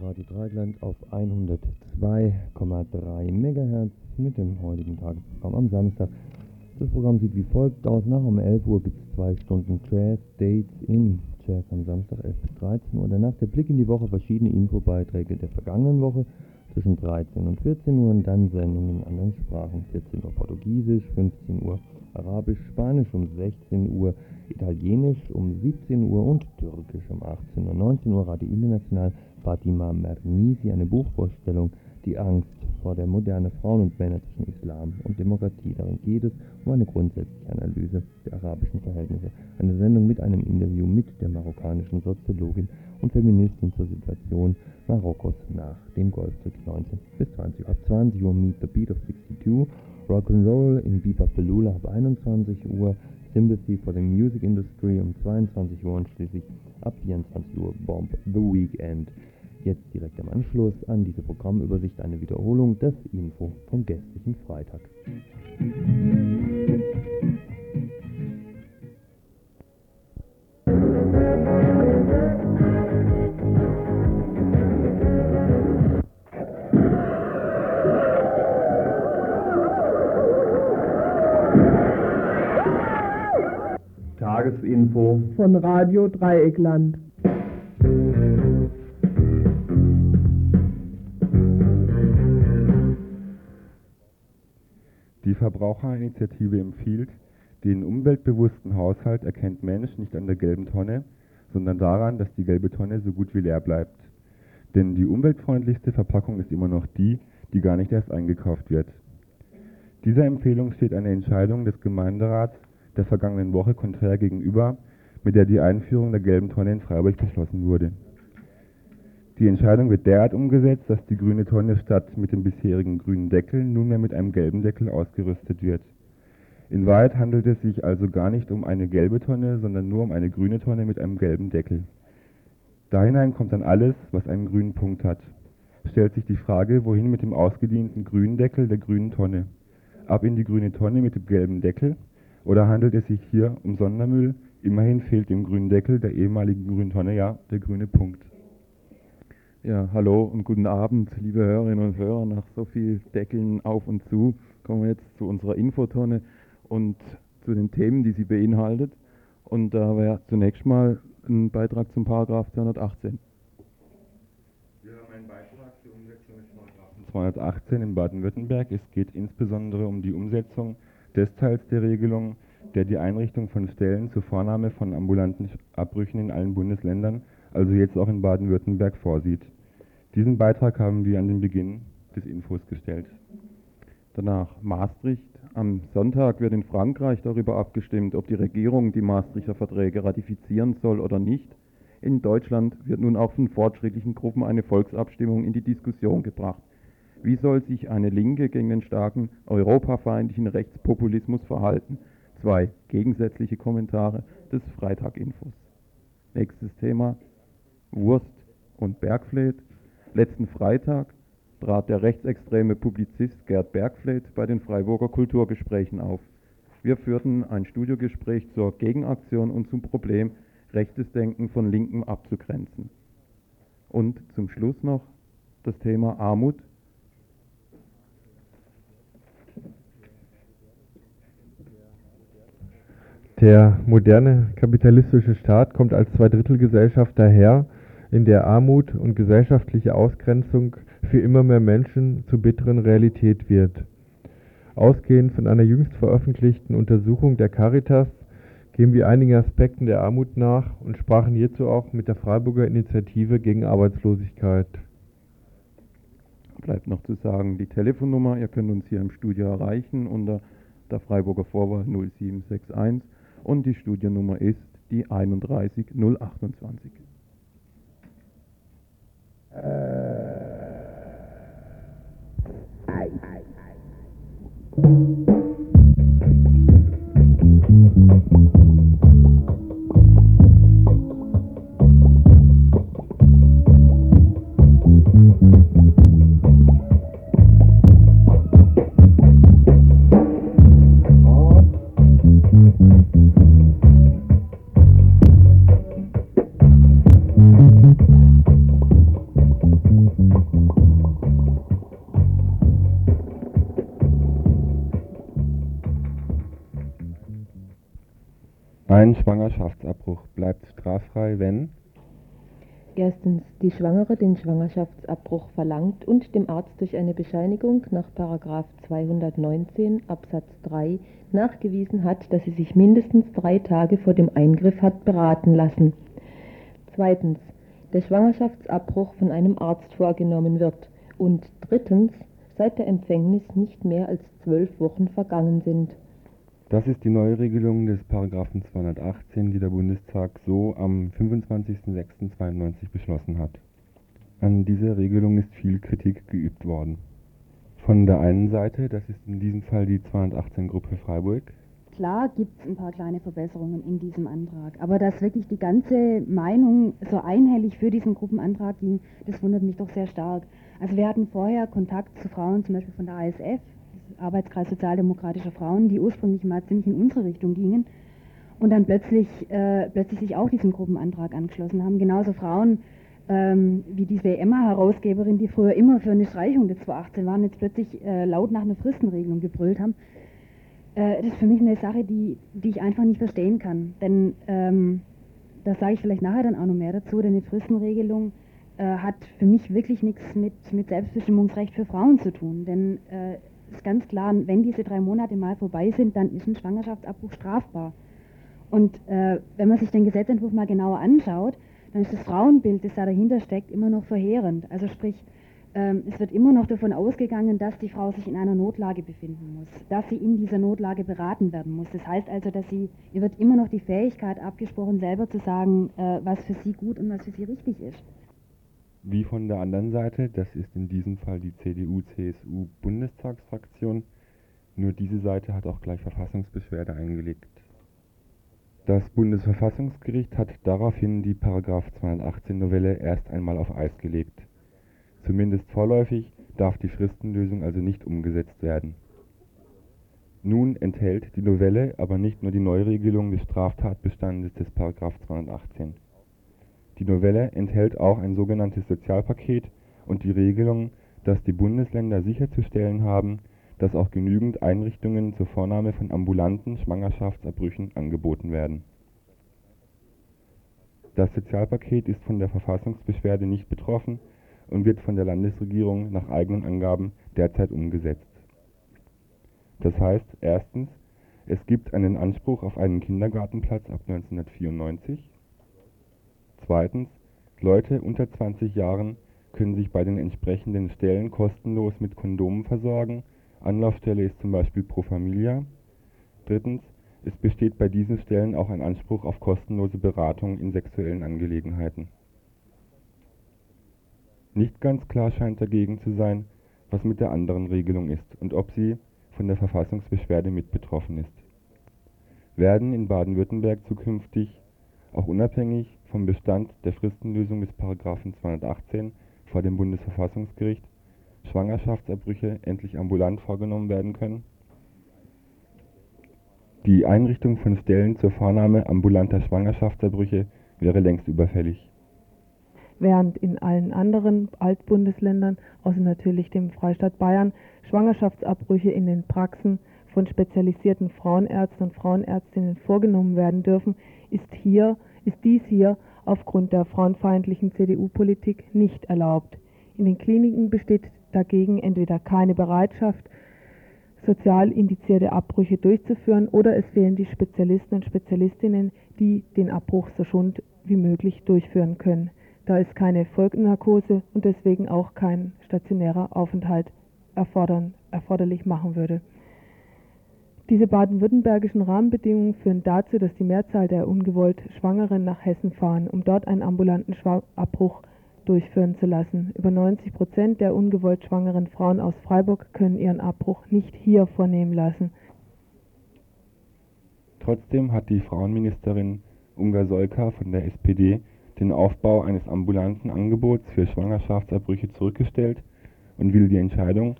hört Radio Dreigland auf 102,3 MHz mit dem heutigen Tagesprogramm am Samstag. Das Programm sieht wie folgt aus. Nach um 11 Uhr gibt es zwei Stunden Jazz Dates in Jazz am Samstag 11 bis 13 Uhr. Danach der Blick in die Woche, verschiedene Infobeiträge der vergangenen Woche zwischen 13 und 14 Uhr und dann Sendungen in anderen Sprachen. 14 Uhr Portugiesisch, 15 Uhr Arabisch, Spanisch um 16 Uhr, Italienisch um 17 Uhr und Türkisch um 18 und 19 Uhr. Radio International Fatima Mernisi, eine Buchvorstellung, die Angst vor der moderne Frauen und Männer zwischen Islam und Demokratie. Darin geht es um eine grundsätzliche Analyse der arabischen Verhältnisse. Eine Sendung mit einem Interview mit der marokkanischen Soziologin und Feministin zur Situation Marokkos nach dem Golfkrieg 19 bis 20 Ab 20 Uhr Meet the Beat of 62 Rock'n'Roll in Biba Belula ab 21 Uhr, Sympathy for the Music Industry um 22 Uhr und schließlich ab 24 Uhr Bomb The Weekend. Jetzt direkt im Anschluss an diese Programmübersicht eine Wiederholung des Info vom gestrigen Freitag. Tagesinfo von Radio Dreieckland. Verbraucherinitiative empfiehlt, den umweltbewussten Haushalt erkennt Mensch nicht an der gelben Tonne, sondern daran, dass die gelbe Tonne so gut wie leer bleibt. Denn die umweltfreundlichste Verpackung ist immer noch die, die gar nicht erst eingekauft wird. Dieser Empfehlung steht eine Entscheidung des Gemeinderats der vergangenen Woche konträr gegenüber, mit der die Einführung der gelben Tonne in Freiburg beschlossen wurde. Die Entscheidung wird derart umgesetzt, dass die grüne Tonne statt mit dem bisherigen grünen Deckel nunmehr mit einem gelben Deckel ausgerüstet wird. In Wahrheit handelt es sich also gar nicht um eine gelbe Tonne, sondern nur um eine grüne Tonne mit einem gelben Deckel. Da hinein kommt dann alles, was einen grünen Punkt hat. Stellt sich die Frage, wohin mit dem ausgedienten grünen Deckel der grünen Tonne? Ab in die grüne Tonne mit dem gelben Deckel oder handelt es sich hier um Sondermüll? Immerhin fehlt dem grünen Deckel der ehemaligen grünen Tonne ja der grüne Punkt. Ja, hallo und guten Abend, liebe Hörerinnen und Hörer. Nach so viel Deckeln auf und zu kommen wir jetzt zu unserer Infotonne und zu den Themen, die sie beinhaltet. Und da wäre zunächst mal ein Beitrag zum Paragraph 218. Wir haben einen Beitrag zur Umsetzung des Paragraphen 218 in Baden-Württemberg. Es geht insbesondere um die Umsetzung des Teils der Regelung, der die Einrichtung von Stellen zur Vornahme von ambulanten Abbrüchen in allen Bundesländern, also jetzt auch in Baden-Württemberg, vorsieht. Diesen Beitrag haben wir an den Beginn des Infos gestellt. Danach Maastricht. Am Sonntag wird in Frankreich darüber abgestimmt, ob die Regierung die Maastrichter Verträge ratifizieren soll oder nicht. In Deutschland wird nun auch von fortschrittlichen Gruppen eine Volksabstimmung in die Diskussion gebracht. Wie soll sich eine Linke gegen den starken europafeindlichen Rechtspopulismus verhalten? Zwei gegensätzliche Kommentare des Freitag-Infos. Nächstes Thema: Wurst und Bergfleet. Letzten Freitag trat der rechtsextreme Publizist Gerd Bergfleet bei den Freiburger Kulturgesprächen auf. Wir führten ein Studiogespräch zur Gegenaktion und zum Problem, rechtes Denken von Linken abzugrenzen. Und zum Schluss noch das Thema Armut Der moderne kapitalistische Staat kommt als Zweidrittelgesellschaft daher, in der Armut und gesellschaftliche Ausgrenzung für immer mehr Menschen zur bitteren Realität wird. Ausgehend von einer jüngst veröffentlichten Untersuchung der Caritas gehen wir einigen Aspekten der Armut nach und sprachen hierzu auch mit der Freiburger Initiative gegen Arbeitslosigkeit. Bleibt noch zu sagen, die Telefonnummer, ihr könnt uns hier im Studio erreichen unter der Freiburger Vorwahl 0761 und die Studiennummer ist die 31028. Ờ, Ein Schwangerschaftsabbruch bleibt straffrei, wenn Erstens die Schwangere den Schwangerschaftsabbruch verlangt und dem Arzt durch eine Bescheinigung nach 219 Absatz 3 nachgewiesen hat, dass sie sich mindestens drei Tage vor dem Eingriff hat beraten lassen. Zweitens der Schwangerschaftsabbruch von einem Arzt vorgenommen wird und drittens seit der Empfängnis nicht mehr als zwölf Wochen vergangen sind. Das ist die Neuregelung des Paragraphen 218, die der Bundestag so am 25.06.92 beschlossen hat. An dieser Regelung ist viel Kritik geübt worden. Von der einen Seite, das ist in diesem Fall die 218-Gruppe Freiburg. Klar gibt es ein paar kleine Verbesserungen in diesem Antrag, aber dass wirklich die ganze Meinung so einhellig für diesen Gruppenantrag ging, das wundert mich doch sehr stark. Also wir hatten vorher Kontakt zu Frauen, zum Beispiel von der ASF, Arbeitskreis Sozialdemokratischer Frauen, die ursprünglich mal ziemlich in unsere Richtung gingen und dann plötzlich, äh, plötzlich sich auch diesem Gruppenantrag angeschlossen haben. Genauso Frauen ähm, wie diese Emma-Herausgeberin, die früher immer für eine Streichung der 218 waren, jetzt plötzlich äh, laut nach einer Fristenregelung gebrüllt haben. Äh, das ist für mich eine Sache, die, die ich einfach nicht verstehen kann. Denn ähm, da sage ich vielleicht nachher dann auch noch mehr dazu, denn eine Fristenregelung äh, hat für mich wirklich nichts mit, mit Selbstbestimmungsrecht für Frauen zu tun. Denn äh, ist ganz klar, wenn diese drei Monate mal vorbei sind, dann ist ein Schwangerschaftsabbruch strafbar. Und äh, wenn man sich den Gesetzentwurf mal genauer anschaut, dann ist das Frauenbild, das da dahinter steckt, immer noch verheerend. Also sprich, ähm, es wird immer noch davon ausgegangen, dass die Frau sich in einer Notlage befinden muss, dass sie in dieser Notlage beraten werden muss. Das heißt also, dass sie, ihr wird immer noch die Fähigkeit abgesprochen, selber zu sagen, äh, was für sie gut und was für sie richtig ist wie von der anderen Seite, das ist in diesem Fall die CDU-CSU-Bundestagsfraktion, nur diese Seite hat auch gleich Verfassungsbeschwerde eingelegt. Das Bundesverfassungsgericht hat daraufhin die § 218 Novelle erst einmal auf Eis gelegt. Zumindest vorläufig darf die Fristenlösung also nicht umgesetzt werden. Nun enthält die Novelle aber nicht nur die Neuregelung des Straftatbestandes des § 218 die Novelle enthält auch ein sogenanntes Sozialpaket und die Regelung, dass die Bundesländer sicherzustellen haben, dass auch genügend Einrichtungen zur Vornahme von ambulanten Schwangerschaftsabbrüchen angeboten werden. Das Sozialpaket ist von der Verfassungsbeschwerde nicht betroffen und wird von der Landesregierung nach eigenen Angaben derzeit umgesetzt. Das heißt erstens, es gibt einen Anspruch auf einen Kindergartenplatz ab 1994 Zweitens, Leute unter 20 Jahren können sich bei den entsprechenden Stellen kostenlos mit Kondomen versorgen, Anlaufstelle ist zum Beispiel Pro Familia. Drittens, es besteht bei diesen Stellen auch ein Anspruch auf kostenlose Beratung in sexuellen Angelegenheiten. Nicht ganz klar scheint dagegen zu sein, was mit der anderen Regelung ist und ob sie von der Verfassungsbeschwerde mit betroffen ist. Werden in Baden-Württemberg zukünftig, auch unabhängig vom Bestand der Fristenlösung des § 218 vor dem Bundesverfassungsgericht Schwangerschaftsabbrüche endlich ambulant vorgenommen werden können? Die Einrichtung von Stellen zur Vornahme ambulanter Schwangerschaftsabbrüche wäre längst überfällig. Während in allen anderen Altbundesländern, außer natürlich dem Freistaat Bayern, Schwangerschaftsabbrüche in den Praxen von spezialisierten Frauenärzten und Frauenärztinnen vorgenommen werden dürfen, ist hier ist dies hier aufgrund der frauenfeindlichen CDU-Politik nicht erlaubt. In den Kliniken besteht dagegen entweder keine Bereitschaft, sozial indizierte Abbrüche durchzuführen, oder es fehlen die Spezialisten und Spezialistinnen, die den Abbruch so schonend wie möglich durchführen können, da es keine Vollnarkose und deswegen auch kein stationärer Aufenthalt erfordern, erforderlich machen würde. Diese baden-württembergischen Rahmenbedingungen führen dazu, dass die Mehrzahl der ungewollt Schwangeren nach Hessen fahren, um dort einen ambulanten Abbruch durchführen zu lassen. Über 90 Prozent der ungewollt schwangeren Frauen aus Freiburg können ihren Abbruch nicht hier vornehmen lassen. Trotzdem hat die Frauenministerin Ungar Solka von der SPD den Aufbau eines ambulanten Angebots für Schwangerschaftsabbrüche zurückgestellt und will die Entscheidung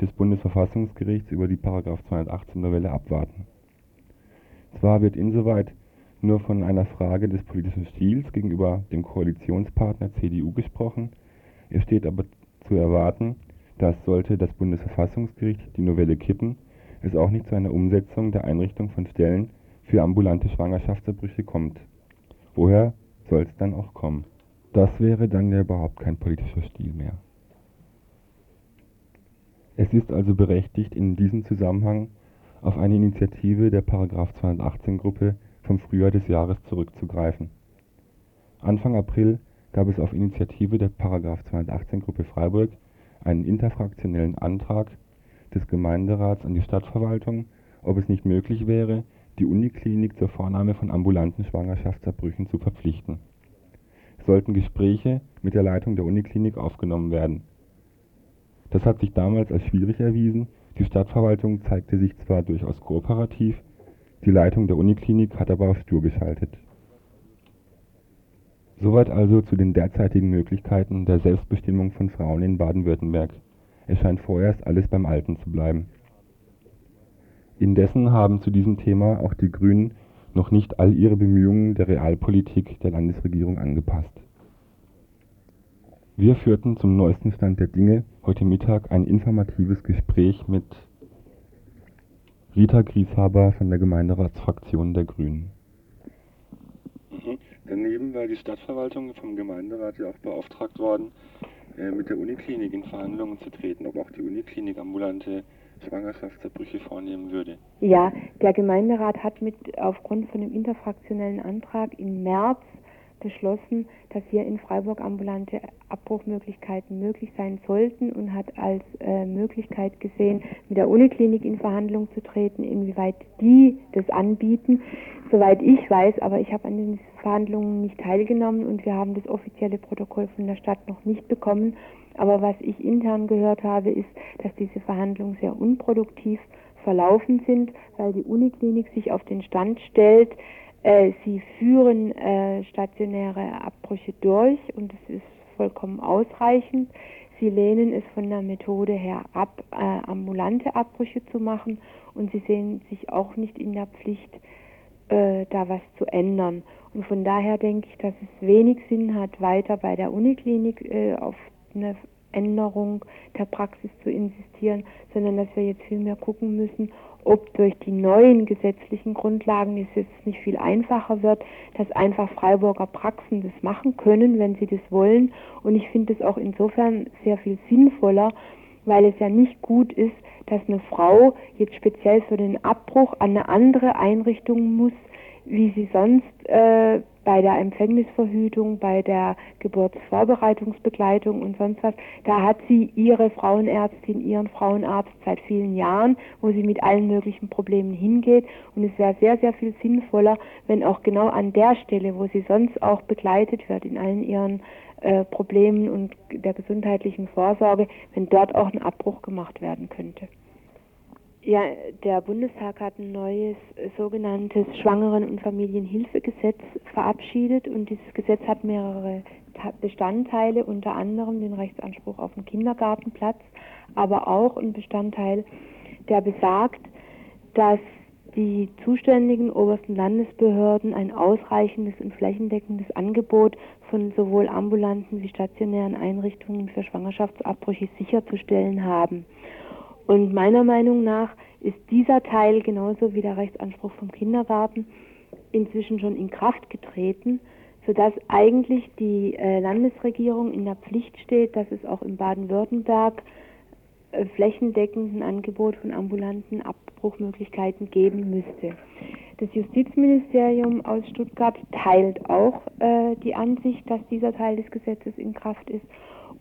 des Bundesverfassungsgerichts über die § 218 Novelle abwarten. Zwar wird insoweit nur von einer Frage des politischen Stils gegenüber dem Koalitionspartner CDU gesprochen, es steht aber zu erwarten, dass sollte das Bundesverfassungsgericht die Novelle kippen, es auch nicht zu einer Umsetzung der Einrichtung von Stellen für ambulante Schwangerschaftsabbrüche kommt. Woher soll es dann auch kommen? Das wäre dann ja überhaupt kein politischer Stil mehr. Es ist also berechtigt, in diesem Zusammenhang auf eine Initiative der § 218 Gruppe vom Frühjahr des Jahres zurückzugreifen. Anfang April gab es auf Initiative der § 218 Gruppe Freiburg einen interfraktionellen Antrag des Gemeinderats an die Stadtverwaltung, ob es nicht möglich wäre, die Uniklinik zur Vornahme von ambulanten Schwangerschaftsabbrüchen zu verpflichten. Sollten Gespräche mit der Leitung der Uniklinik aufgenommen werden. Das hat sich damals als schwierig erwiesen, die Stadtverwaltung zeigte sich zwar durchaus kooperativ, die Leitung der Uniklinik hat aber auf stur geschaltet. Soweit also zu den derzeitigen Möglichkeiten der Selbstbestimmung von Frauen in Baden-Württemberg. Es scheint vorerst alles beim Alten zu bleiben. Indessen haben zu diesem Thema auch die Grünen noch nicht all ihre Bemühungen der Realpolitik der Landesregierung angepasst. Wir führten zum neuesten Stand der Dinge heute Mittag ein informatives Gespräch mit Rita Grieshaber von der Gemeinderatsfraktion der Grünen. Mhm. Daneben war die Stadtverwaltung vom Gemeinderat ja auch beauftragt worden, äh, mit der Uniklinik in Verhandlungen zu treten, ob auch die Uniklinik ambulante Schwangerschaftsabbrüche vornehmen würde. Ja, der Gemeinderat hat mit aufgrund von dem interfraktionellen Antrag im März beschlossen, dass hier in Freiburg ambulante Abbruchmöglichkeiten möglich sein sollten und hat als äh, Möglichkeit gesehen, mit der Uniklinik in Verhandlung zu treten, inwieweit die das anbieten. Soweit ich weiß, aber ich habe an den Verhandlungen nicht teilgenommen und wir haben das offizielle Protokoll von der Stadt noch nicht bekommen. Aber was ich intern gehört habe, ist, dass diese Verhandlungen sehr unproduktiv verlaufen sind, weil die Uniklinik sich auf den Stand stellt, sie führen äh, stationäre Abbrüche durch und es ist vollkommen ausreichend. Sie lehnen es von der Methode her ab, äh, ambulante Abbrüche zu machen und sie sehen sich auch nicht in der Pflicht, äh, da was zu ändern. Und von daher denke ich, dass es wenig Sinn hat, weiter bei der Uniklinik äh, auf eine Änderung der Praxis zu insistieren, sondern dass wir jetzt vielmehr gucken müssen, ob durch die neuen gesetzlichen Grundlagen es jetzt nicht viel einfacher wird, dass einfach Freiburger Praxen das machen können, wenn sie das wollen. Und ich finde es auch insofern sehr viel sinnvoller, weil es ja nicht gut ist, dass eine Frau jetzt speziell für den Abbruch an eine andere Einrichtung muss, wie sie sonst äh, bei der Empfängnisverhütung, bei der Geburtsvorbereitungsbegleitung und sonst was, da hat sie ihre Frauenärztin, ihren Frauenarzt seit vielen Jahren, wo sie mit allen möglichen Problemen hingeht. Und es wäre sehr, sehr viel sinnvoller, wenn auch genau an der Stelle, wo sie sonst auch begleitet wird in allen ihren äh, Problemen und der gesundheitlichen Vorsorge, wenn dort auch ein Abbruch gemacht werden könnte. Ja, der Bundestag hat ein neues äh, sogenanntes Schwangeren- und Familienhilfegesetz verabschiedet und dieses Gesetz hat mehrere Bestandteile, unter anderem den Rechtsanspruch auf einen Kindergartenplatz, aber auch ein Bestandteil, der besagt, dass die zuständigen obersten Landesbehörden ein ausreichendes und flächendeckendes Angebot von sowohl ambulanten wie stationären Einrichtungen für Schwangerschaftsabbrüche sicherzustellen haben. Und meiner Meinung nach ist dieser Teil genauso wie der Rechtsanspruch vom Kindergarten inzwischen schon in Kraft getreten, sodass eigentlich die äh, Landesregierung in der Pflicht steht, dass es auch in Baden-Württemberg äh, flächendeckend ein Angebot von ambulanten Abbruchmöglichkeiten geben müsste. Das Justizministerium aus Stuttgart teilt auch äh, die Ansicht, dass dieser Teil des Gesetzes in Kraft ist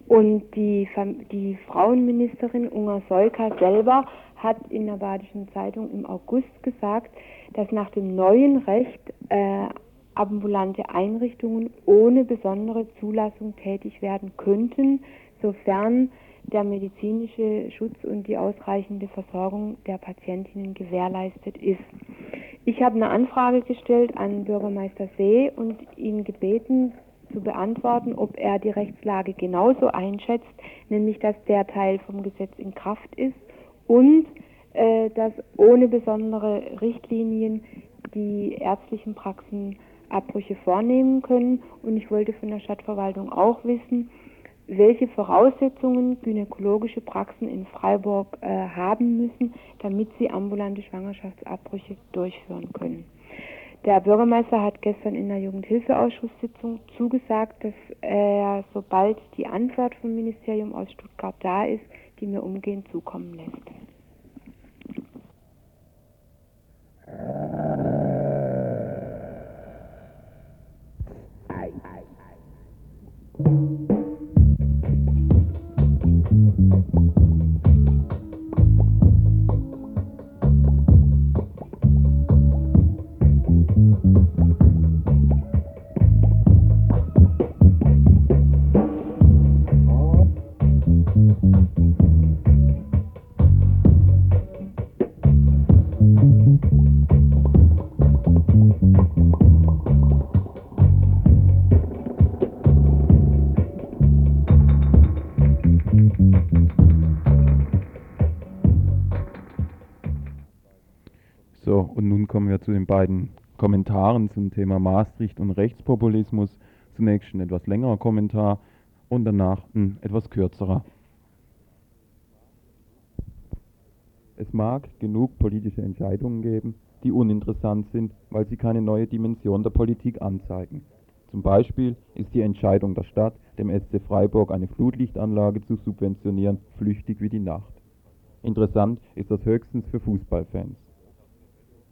und die, die Frauenministerin Unga Solka selber hat in der Badischen Zeitung im August gesagt, dass nach dem neuen Recht äh, ambulante Einrichtungen ohne besondere Zulassung tätig werden könnten, sofern der medizinische Schutz und die ausreichende Versorgung der Patientinnen gewährleistet ist. Ich habe eine Anfrage gestellt an Bürgermeister See und ihn gebeten, zu beantworten, ob er die Rechtslage genauso einschätzt, nämlich dass der Teil vom Gesetz in Kraft ist und äh, dass ohne besondere Richtlinien die ärztlichen Praxen Abbrüche vornehmen können. Und ich wollte von der Stadtverwaltung auch wissen, welche Voraussetzungen gynäkologische Praxen in Freiburg äh, haben müssen, damit sie ambulante Schwangerschaftsabbrüche durchführen können. Der Bürgermeister hat gestern in der Jugendhilfeausschusssitzung zugesagt, dass er, sobald die Antwort vom Ministerium aus Stuttgart da ist, die mir umgehend zukommen lässt. So, beiden Kommentaren zum Thema Maastricht und Rechtspopulismus. Zunächst ein etwas längerer Kommentar und danach ein etwas kürzerer. Es mag genug politische Entscheidungen geben, die uninteressant sind, weil sie keine neue Dimension der Politik anzeigen. Zum Beispiel ist die Entscheidung der Stadt, dem SC Freiburg eine Flutlichtanlage zu subventionieren, flüchtig wie die Nacht. Interessant ist das höchstens für Fußballfans.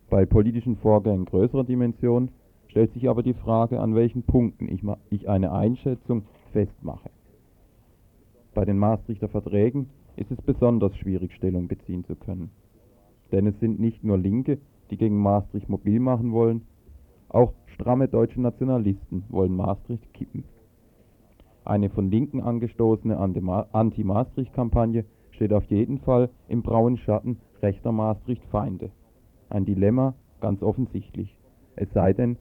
Bei politischen Vorgängen größerer Dimension stellt sich aber die Frage, an welchen Punkten ich, ich eine Einschätzung festmache. Bei den Maastrichter Verträgen ist es besonders schwierig, Stellung beziehen zu können. Denn es sind nicht nur Linke, die gegen Maastricht mobil machen wollen, auch stramme deutsche Nationalisten wollen Maastricht kippen. Eine von Linken angestoßene Anti-Maastricht-Kampagne steht auf jeden Fall im braunen Schatten rechter Maastricht-Feinde. Ein Dilemma, ganz offensichtlich. Es sei denn,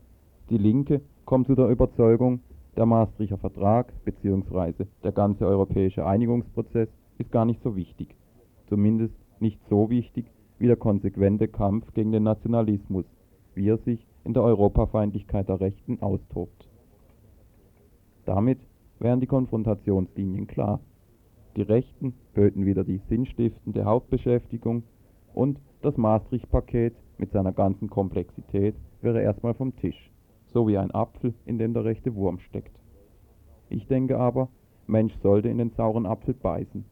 die Linke kommt zu der Überzeugung, der Maastrichter Vertrag bzw. der ganze europäische Einigungsprozess ist gar nicht so wichtig. Zumindest nicht so wichtig wie der konsequente Kampf gegen den Nationalismus, wie er sich in der Europafeindlichkeit der Rechten austobt. Damit wären die Konfrontationslinien klar. Die Rechten böten wieder die sinnstiftende Hauptbeschäftigung und das Maastricht-Paket mit seiner ganzen Komplexität wäre erstmal vom Tisch, so wie ein Apfel, in dem der rechte Wurm steckt. Ich denke aber, Mensch sollte in den sauren Apfel beißen,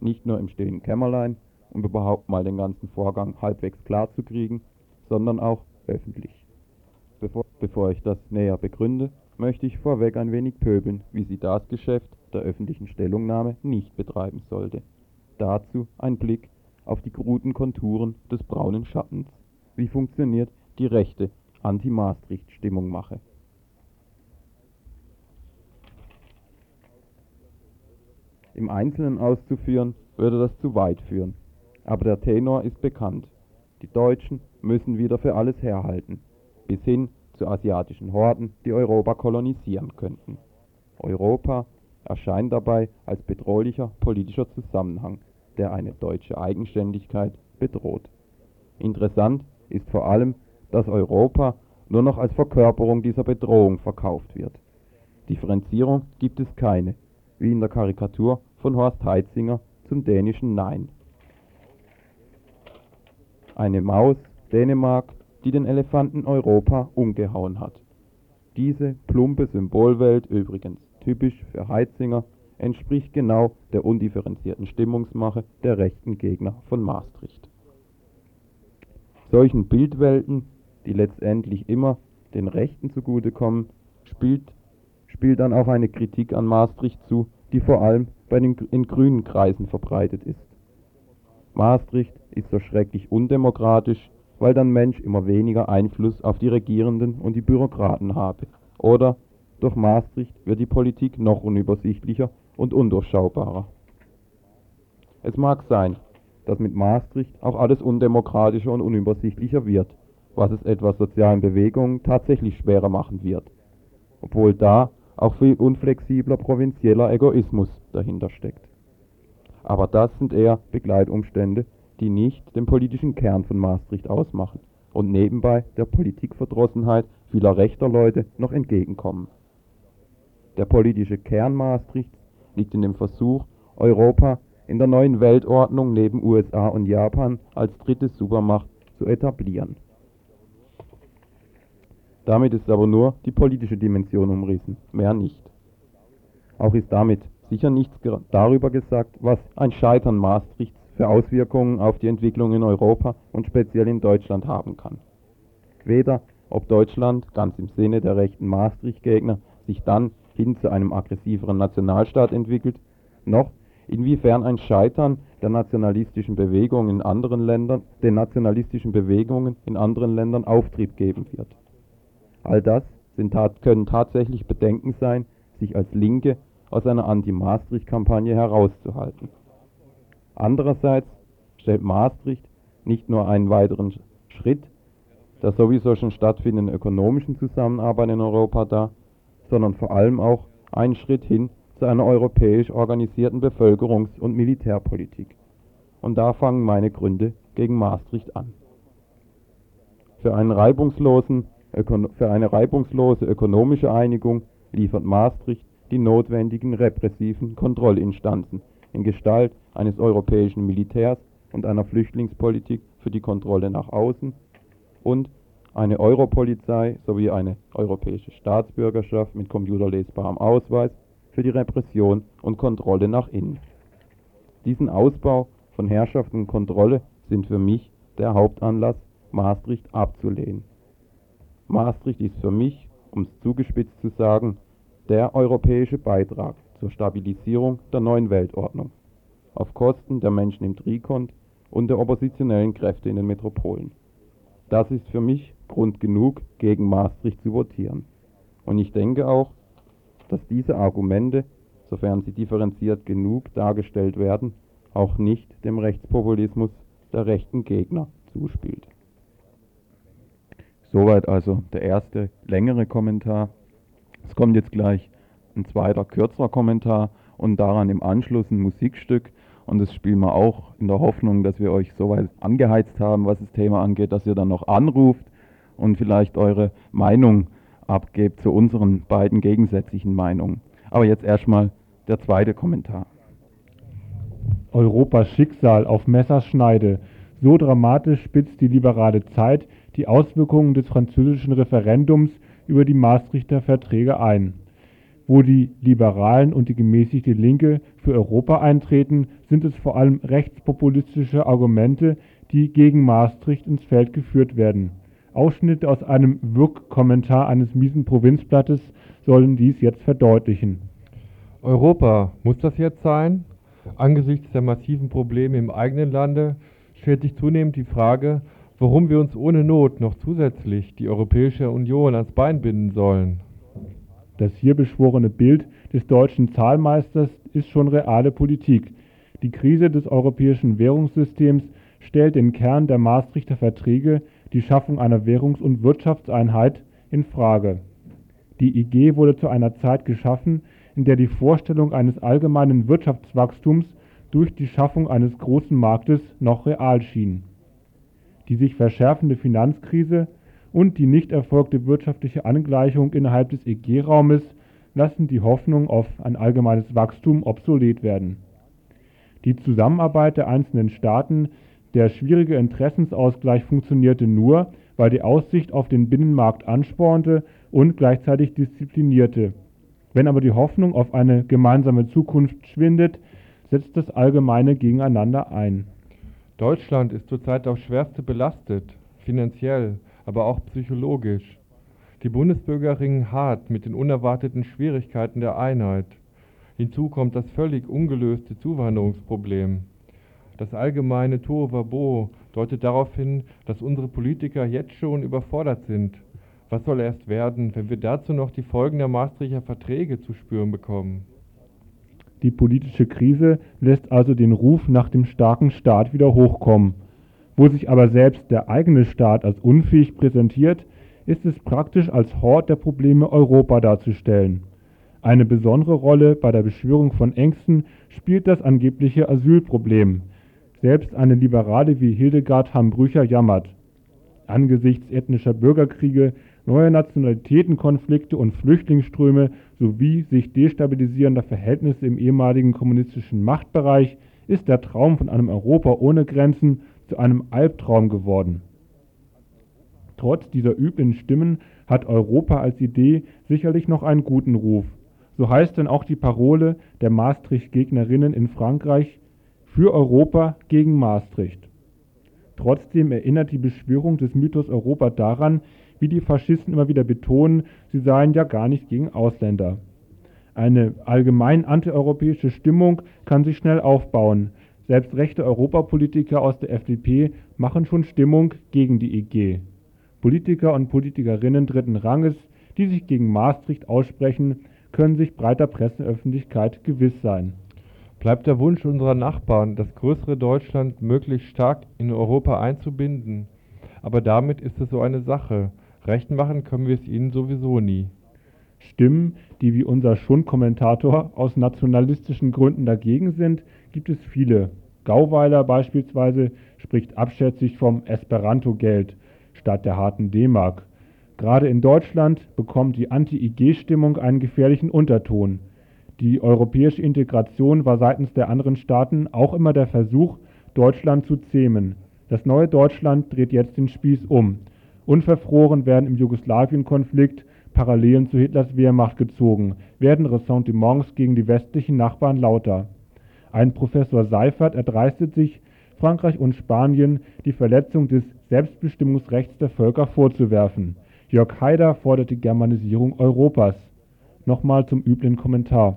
nicht nur im stillen Kämmerlein, um überhaupt mal den ganzen Vorgang halbwegs klar zu kriegen, sondern auch öffentlich. Bevor, bevor ich das näher begründe, möchte ich vorweg ein wenig pöbeln, wie sie das Geschäft der öffentlichen Stellungnahme nicht betreiben sollte. Dazu ein Blick auf die kruden Konturen des braunen Schattens. Wie funktioniert die rechte Anti-Maastricht-Stimmungmache? Im Einzelnen auszuführen, würde das zu weit führen. Aber der Tenor ist bekannt. Die Deutschen müssen wieder für alles herhalten, bis hin zu asiatischen Horden, die Europa kolonisieren könnten. Europa erscheint dabei als bedrohlicher politischer Zusammenhang, der eine deutsche Eigenständigkeit bedroht. Interessant ist vor allem, dass Europa nur noch als Verkörperung dieser Bedrohung verkauft wird. Differenzierung gibt es keine, wie in der Karikatur von Horst Heitzinger zum dänischen Nein. Eine Maus, Dänemark, die den Elefanten Europa umgehauen hat. Diese plumpe Symbolwelt, übrigens typisch für Heitzinger, entspricht genau der undifferenzierten Stimmungsmache der rechten Gegner von Maastricht. Solchen Bildwelten, die letztendlich immer den Rechten zugutekommen, spielt, spielt dann auch eine Kritik an Maastricht zu, die vor allem bei den in grünen Kreisen verbreitet ist. Maastricht ist so schrecklich undemokratisch, weil dann Mensch immer weniger Einfluss auf die Regierenden und die Bürokraten habe. Oder durch Maastricht wird die Politik noch unübersichtlicher und undurchschaubarer. Es mag sein, dass mit Maastricht auch alles undemokratischer und unübersichtlicher wird, was es etwas sozialen Bewegungen tatsächlich schwerer machen wird, obwohl da auch viel unflexibler provinzieller Egoismus dahinter steckt. Aber das sind eher Begleitumstände, die nicht den politischen Kern von Maastricht ausmachen und nebenbei der Politikverdrossenheit vieler rechter Leute noch entgegenkommen. Der politische Kern Maastrichts liegt in dem Versuch, Europa in der neuen Weltordnung neben USA und Japan als dritte Supermacht zu etablieren. Damit ist aber nur die politische Dimension umrissen, mehr nicht. Auch ist damit sicher nichts darüber gesagt, was ein Scheitern Maastrichts für Auswirkungen auf die Entwicklung in Europa und speziell in Deutschland haben kann. Weder ob Deutschland, ganz im Sinne der rechten Maastricht-Gegner, sich dann hin zu einem aggressiveren Nationalstaat entwickelt, noch inwiefern ein Scheitern der nationalistischen Bewegungen in anderen Ländern, den nationalistischen Bewegungen in anderen Ländern Auftrieb geben wird. All das sind, können tatsächlich Bedenken sein, sich als Linke aus einer Anti-Maastricht-Kampagne herauszuhalten. Andererseits stellt Maastricht nicht nur einen weiteren Schritt der sowieso schon stattfindenden ökonomischen Zusammenarbeit in Europa dar, sondern vor allem auch einen Schritt hin zu einer europäisch organisierten Bevölkerungs- und Militärpolitik. Und da fangen meine Gründe gegen Maastricht an. Für, einen reibungslosen, für eine reibungslose ökonomische Einigung liefert Maastricht die notwendigen repressiven Kontrollinstanzen in Gestalt eines europäischen Militärs und einer Flüchtlingspolitik für die Kontrolle nach außen und eine Europolizei sowie eine europäische Staatsbürgerschaft mit computerlesbarem Ausweis für die Repression und Kontrolle nach innen. Diesen Ausbau von Herrschaft und Kontrolle sind für mich der Hauptanlass, Maastricht abzulehnen. Maastricht ist für mich, um es zugespitzt zu sagen, der europäische Beitrag zur Stabilisierung der neuen Weltordnung auf Kosten der Menschen im Trikont und der oppositionellen Kräfte in den Metropolen. Das ist für mich Grund genug, gegen Maastricht zu votieren. Und ich denke auch, dass diese Argumente, sofern sie differenziert genug dargestellt werden, auch nicht dem Rechtspopulismus der rechten Gegner zuspielt. Soweit also der erste längere Kommentar. Es kommt jetzt gleich ein zweiter kürzerer Kommentar und daran im Anschluss ein Musikstück. Und das spielen wir auch in der Hoffnung, dass wir euch soweit angeheizt haben, was das Thema angeht, dass ihr dann noch anruft und vielleicht eure Meinung abgebt zu unseren beiden gegensätzlichen Meinungen. Aber jetzt erstmal der zweite Kommentar. Europas Schicksal auf Messerschneide. So dramatisch spitzt die liberale Zeit die Auswirkungen des französischen Referendums über die Maastrichter Verträge ein. Wo die Liberalen und die gemäßigte Linke für Europa eintreten, sind es vor allem rechtspopulistische Argumente, die gegen Maastricht ins Feld geführt werden. Ausschnitte aus einem Wirk-Kommentar eines miesen Provinzblattes sollen dies jetzt verdeutlichen. Europa, muss das jetzt sein? Angesichts der massiven Probleme im eigenen Lande stellt sich zunehmend die Frage, warum wir uns ohne Not noch zusätzlich die Europäische Union ans Bein binden sollen. Das hier beschworene Bild des deutschen Zahlmeisters ist schon reale Politik. Die Krise des europäischen Währungssystems stellt den Kern der Maastrichter Verträge, die Schaffung einer Währungs- und Wirtschaftseinheit, in Frage. Die IG wurde zu einer Zeit geschaffen, in der die Vorstellung eines allgemeinen Wirtschaftswachstums durch die Schaffung eines großen Marktes noch real schien. Die sich verschärfende Finanzkrise und die nicht erfolgte wirtschaftliche Angleichung innerhalb des EG-Raumes lassen die Hoffnung auf ein allgemeines Wachstum obsolet werden. Die Zusammenarbeit der einzelnen Staaten, der schwierige Interessensausgleich funktionierte nur, weil die Aussicht auf den Binnenmarkt anspornte und gleichzeitig disziplinierte. Wenn aber die Hoffnung auf eine gemeinsame Zukunft schwindet, setzt das Allgemeine gegeneinander ein. Deutschland ist zurzeit aufs Schwerste belastet, finanziell, aber auch psychologisch. Die Bundesbürger ringen hart mit den unerwarteten Schwierigkeiten der Einheit. Hinzu kommt das völlig ungelöste Zuwanderungsproblem. Das allgemeine Tohuwabo deutet darauf hin, dass unsere Politiker jetzt schon überfordert sind. Was soll erst werden, wenn wir dazu noch die Folgen der Maastrichter Verträge zu spüren bekommen? Die politische Krise lässt also den Ruf nach dem starken Staat wieder hochkommen. Wo sich aber selbst der eigene Staat als unfähig präsentiert, ist es praktisch als Hort der Probleme Europa darzustellen. Eine besondere Rolle bei der Beschwörung von Ängsten spielt das angebliche Asylproblem. Selbst eine Liberale wie Hildegard Hambrücher jammert. Angesichts ethnischer Bürgerkriege neue Nationalitätenkonflikte und Flüchtlingsströme sowie sich destabilisierender Verhältnisse im ehemaligen kommunistischen Machtbereich ist der Traum von einem Europa ohne Grenzen zu einem Albtraum geworden. Trotz dieser üblen Stimmen hat Europa als Idee sicherlich noch einen guten Ruf. So heißt denn auch die Parole der Maastricht-Gegnerinnen in Frankreich für Europa gegen Maastricht. Trotzdem erinnert die Beschwörung des Mythos Europa daran, wie die Faschisten immer wieder betonen, sie seien ja gar nicht gegen Ausländer. Eine allgemein antieuropäische Stimmung kann sich schnell aufbauen. Selbst rechte Europapolitiker aus der FDP machen schon Stimmung gegen die EG. Politiker und Politikerinnen dritten Ranges, die sich gegen Maastricht aussprechen, können sich breiter Presseöffentlichkeit gewiss sein. Bleibt der Wunsch unserer Nachbarn, das größere Deutschland möglichst stark in Europa einzubinden. Aber damit ist es so eine Sache. Recht machen können wir es ihnen sowieso nie. Stimmen, die wie unser Schund-Kommentator aus nationalistischen Gründen dagegen sind, gibt es viele. Gauweiler beispielsweise spricht abschätzig vom Esperanto-Geld statt der harten D-Mark. Gerade in Deutschland bekommt die Anti-IG-Stimmung einen gefährlichen Unterton. Die europäische Integration war seitens der anderen Staaten auch immer der Versuch, Deutschland zu zähmen. Das neue Deutschland dreht jetzt den Spieß um. Unverfroren werden im Jugoslawien-Konflikt Parallelen zu Hitlers Wehrmacht gezogen, werden Ressentiments gegen die westlichen Nachbarn lauter. Ein Professor Seifert erdreistet sich, Frankreich und Spanien die Verletzung des Selbstbestimmungsrechts der Völker vorzuwerfen. Jörg Haider fordert die Germanisierung Europas. Nochmal zum üblen Kommentar.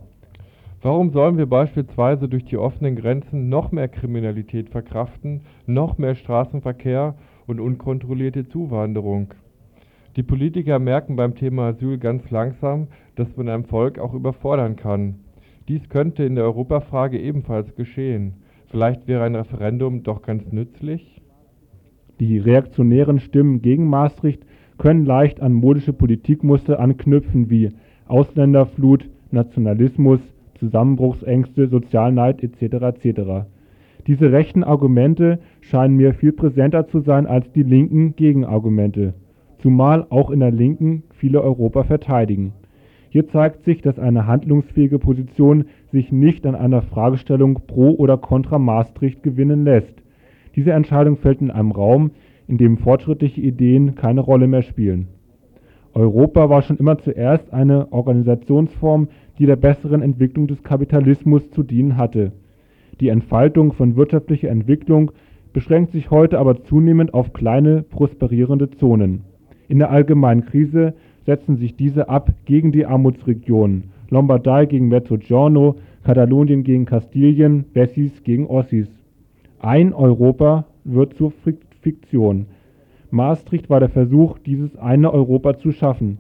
Warum sollen wir beispielsweise durch die offenen Grenzen noch mehr Kriminalität verkraften, noch mehr Straßenverkehr und unkontrollierte Zuwanderung? Die Politiker merken beim Thema Asyl ganz langsam, dass man ein Volk auch überfordern kann. Dies könnte in der Europafrage ebenfalls geschehen. Vielleicht wäre ein Referendum doch ganz nützlich? Die reaktionären Stimmen gegen Maastricht können leicht an modische Politikmuster anknüpfen wie Ausländerflut, Nationalismus, Zusammenbruchsängste, Sozialneid etc. etc. Diese rechten Argumente scheinen mir viel präsenter zu sein als die linken Gegenargumente, zumal auch in der Linken viele Europa verteidigen. Hier zeigt sich, dass eine handlungsfähige Position sich nicht an einer Fragestellung pro oder contra Maastricht gewinnen lässt. Diese Entscheidung fällt in einem Raum, in dem fortschrittliche Ideen keine Rolle mehr spielen. Europa war schon immer zuerst eine Organisationsform, die der besseren Entwicklung des Kapitalismus zu dienen hatte. Die Entfaltung von wirtschaftlicher Entwicklung beschränkt sich heute aber zunehmend auf kleine prosperierende Zonen. In der allgemeinen Krise setzen sich diese ab gegen die Armutsregionen, Lombardei gegen Mezzogiorno, Katalonien gegen Kastilien, Wessis gegen Ossis. Ein Europa wird zur Fiktion. Maastricht war der Versuch, dieses eine Europa zu schaffen.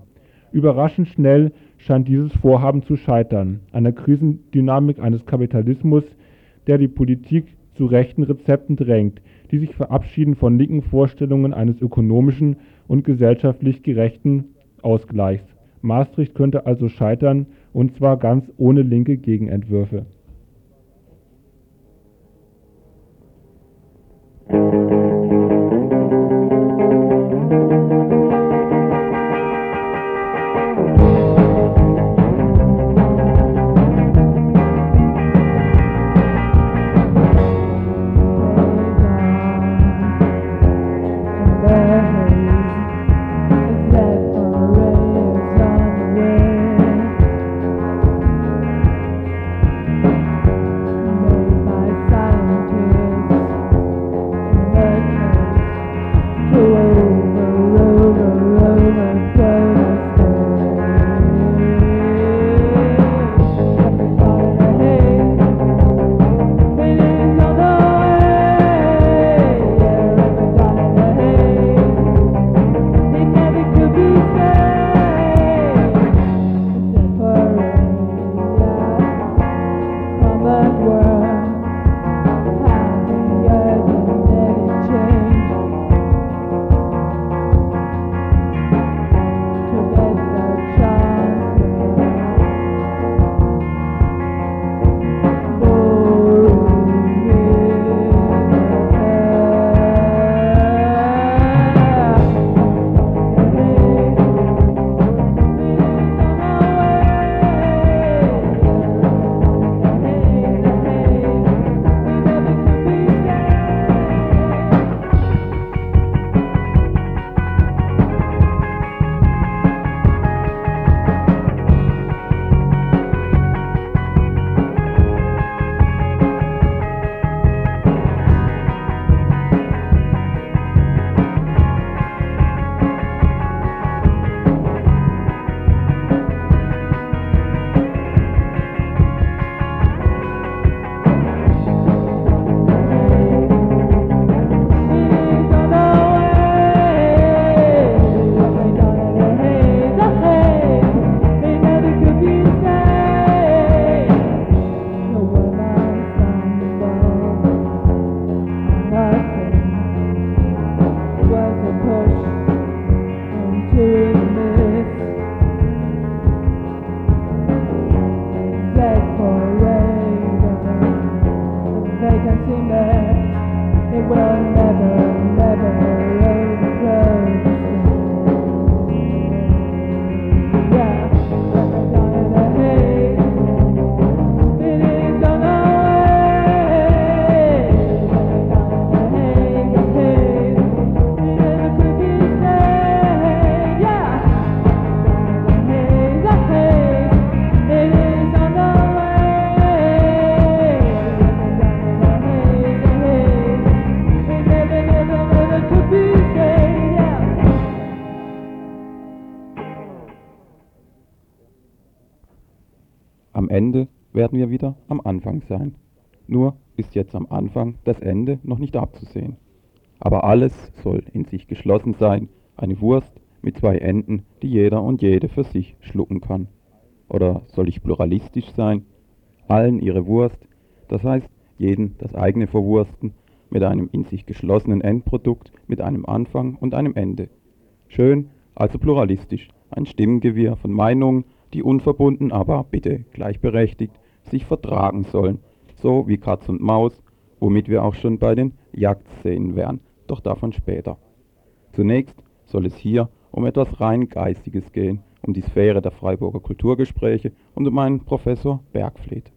Überraschend schnell scheint dieses Vorhaben zu scheitern, an der Krisendynamik eines Kapitalismus, der die Politik zu rechten Rezepten drängt, die sich verabschieden von linken Vorstellungen eines ökonomischen und gesellschaftlich gerechten Ausgleichs. Maastricht könnte also scheitern, und zwar ganz ohne linke Gegenentwürfe. Werden wir wieder am Anfang sein. Nur ist jetzt am Anfang das Ende noch nicht abzusehen. Aber alles soll in sich geschlossen sein, eine Wurst mit zwei Enden, die jeder und jede für sich schlucken kann. Oder soll ich pluralistisch sein? Allen ihre Wurst, das heißt jeden das eigene verwursten, mit einem in sich geschlossenen Endprodukt, mit einem Anfang und einem Ende. Schön, also pluralistisch, ein Stimmengewirr von Meinungen, die unverbunden, aber bitte gleichberechtigt sich vertragen sollen, so wie Katz und Maus, womit wir auch schon bei den Jagdszenen wären, doch davon später. Zunächst soll es hier um etwas rein Geistiges gehen, um die Sphäre der Freiburger Kulturgespräche und um einen Professor Bergfleet.